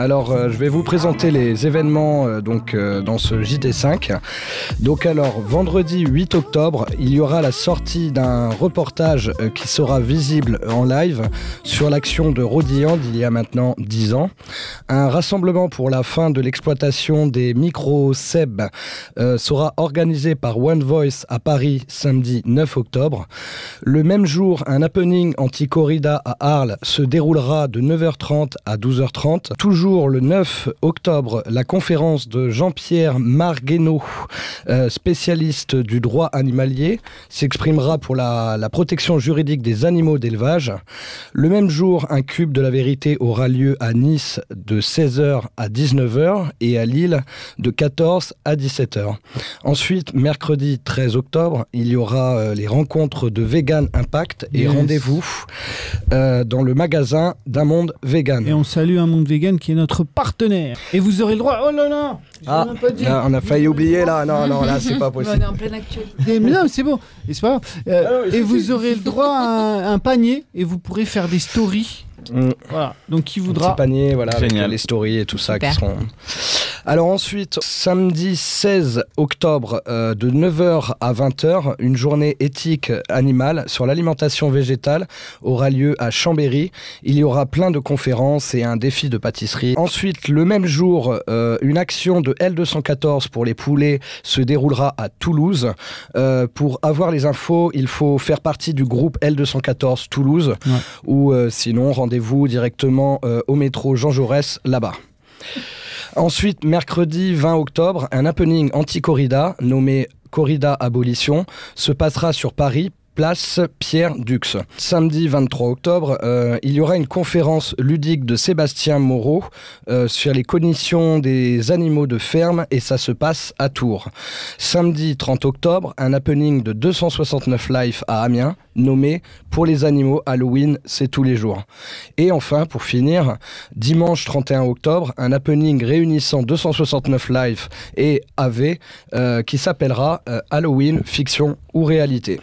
Alors, euh, je vais vous présenter les événements euh, donc euh, dans ce JT5. Donc, alors, vendredi 8 octobre, il y aura la sortie d'un reportage euh, qui sera visible en live sur l'action de Rodilland il y a maintenant 10 ans. Un rassemblement pour la fin de l'exploitation des micro-SEB euh, sera organisé par One Voice à Paris samedi 9 octobre. Le même jour, un happening anti-corrida à Arles se déroulera de 9h30 à 12h30. Toujours le 9 octobre, la conférence de Jean-Pierre Marguenot, euh, spécialiste du droit animalier, s'exprimera pour la, la protection juridique des animaux d'élevage. Le même jour, un cube de la vérité aura lieu à Nice de 16h à 19h et à Lille de 14 à 17h. Ensuite, mercredi 13 octobre, il y aura euh, les rencontres de Vegan Impact et Yes. rendez-vous euh, dans le magasin d'un monde vegan. Et on salue un monde vegan qui est notre partenaire. Et vous aurez le droit. Oh là là Ah, même pas dit. là, on a failli oublier là. Non, non, là, c'est pas possible. est en pleine actualité. Et- mais non, c'est bon. Et, c'est pas grave. Euh, et vous aurez le droit à un, un panier et vous pourrez faire des stories. Mm. Voilà. Donc qui Un voudra. petit panier, voilà, avec les stories et tout ça Super. qui seront. Alors ensuite, samedi 16 octobre, euh, de 9h à 20h, une journée éthique animale sur l'alimentation végétale aura lieu à Chambéry. Il y aura plein de conférences et un défi de pâtisserie. Ensuite, le même jour, euh, une action de L214 pour les poulets se déroulera à Toulouse. Euh, pour avoir les infos, il faut faire partie du groupe L214 Toulouse Ouais. ou euh, sinon rendez-vous directement euh, au métro Jean Jaurès là-bas. Ensuite, mercredi 20 octobre, un happening anti-corrida nommé Corrida Abolition se passera sur Paris. Place Pierre Dux. Samedi 23 octobre, euh, il y aura une conférence ludique de Sébastien Moreau euh, sur les cognitions des animaux de ferme et ça se passe à Tours. Samedi 30 octobre, un happening de 269 Life à Amiens nommé Pour les animaux, Halloween, c'est tous les jours. Et enfin, pour finir, dimanche 31 octobre, un happening réunissant 269 Life et AV euh, qui s'appellera Halloween, fiction ou réalité.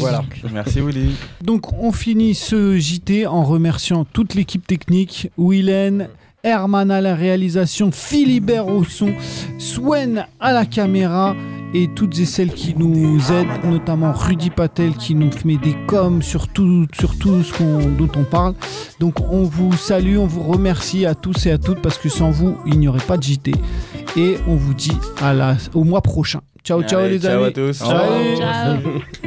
Paris. Voilà. Merci Willy. Donc on finit ce JT en remerciant toute l'équipe technique, Willen, Herman à la réalisation, Philibert au son, Swen à la caméra et toutes et celles qui nous aident, notamment Rudy Patel qui nous met des coms sur tout, sur tout ce qu'on- dont on parle. Donc on vous salue, on vous remercie à tous et à toutes parce que sans vous, il n'y aurait pas de JT. Et on vous dit à la, au mois prochain. Ciao, ciao Allez, les ciao amis. à tous. Ciao.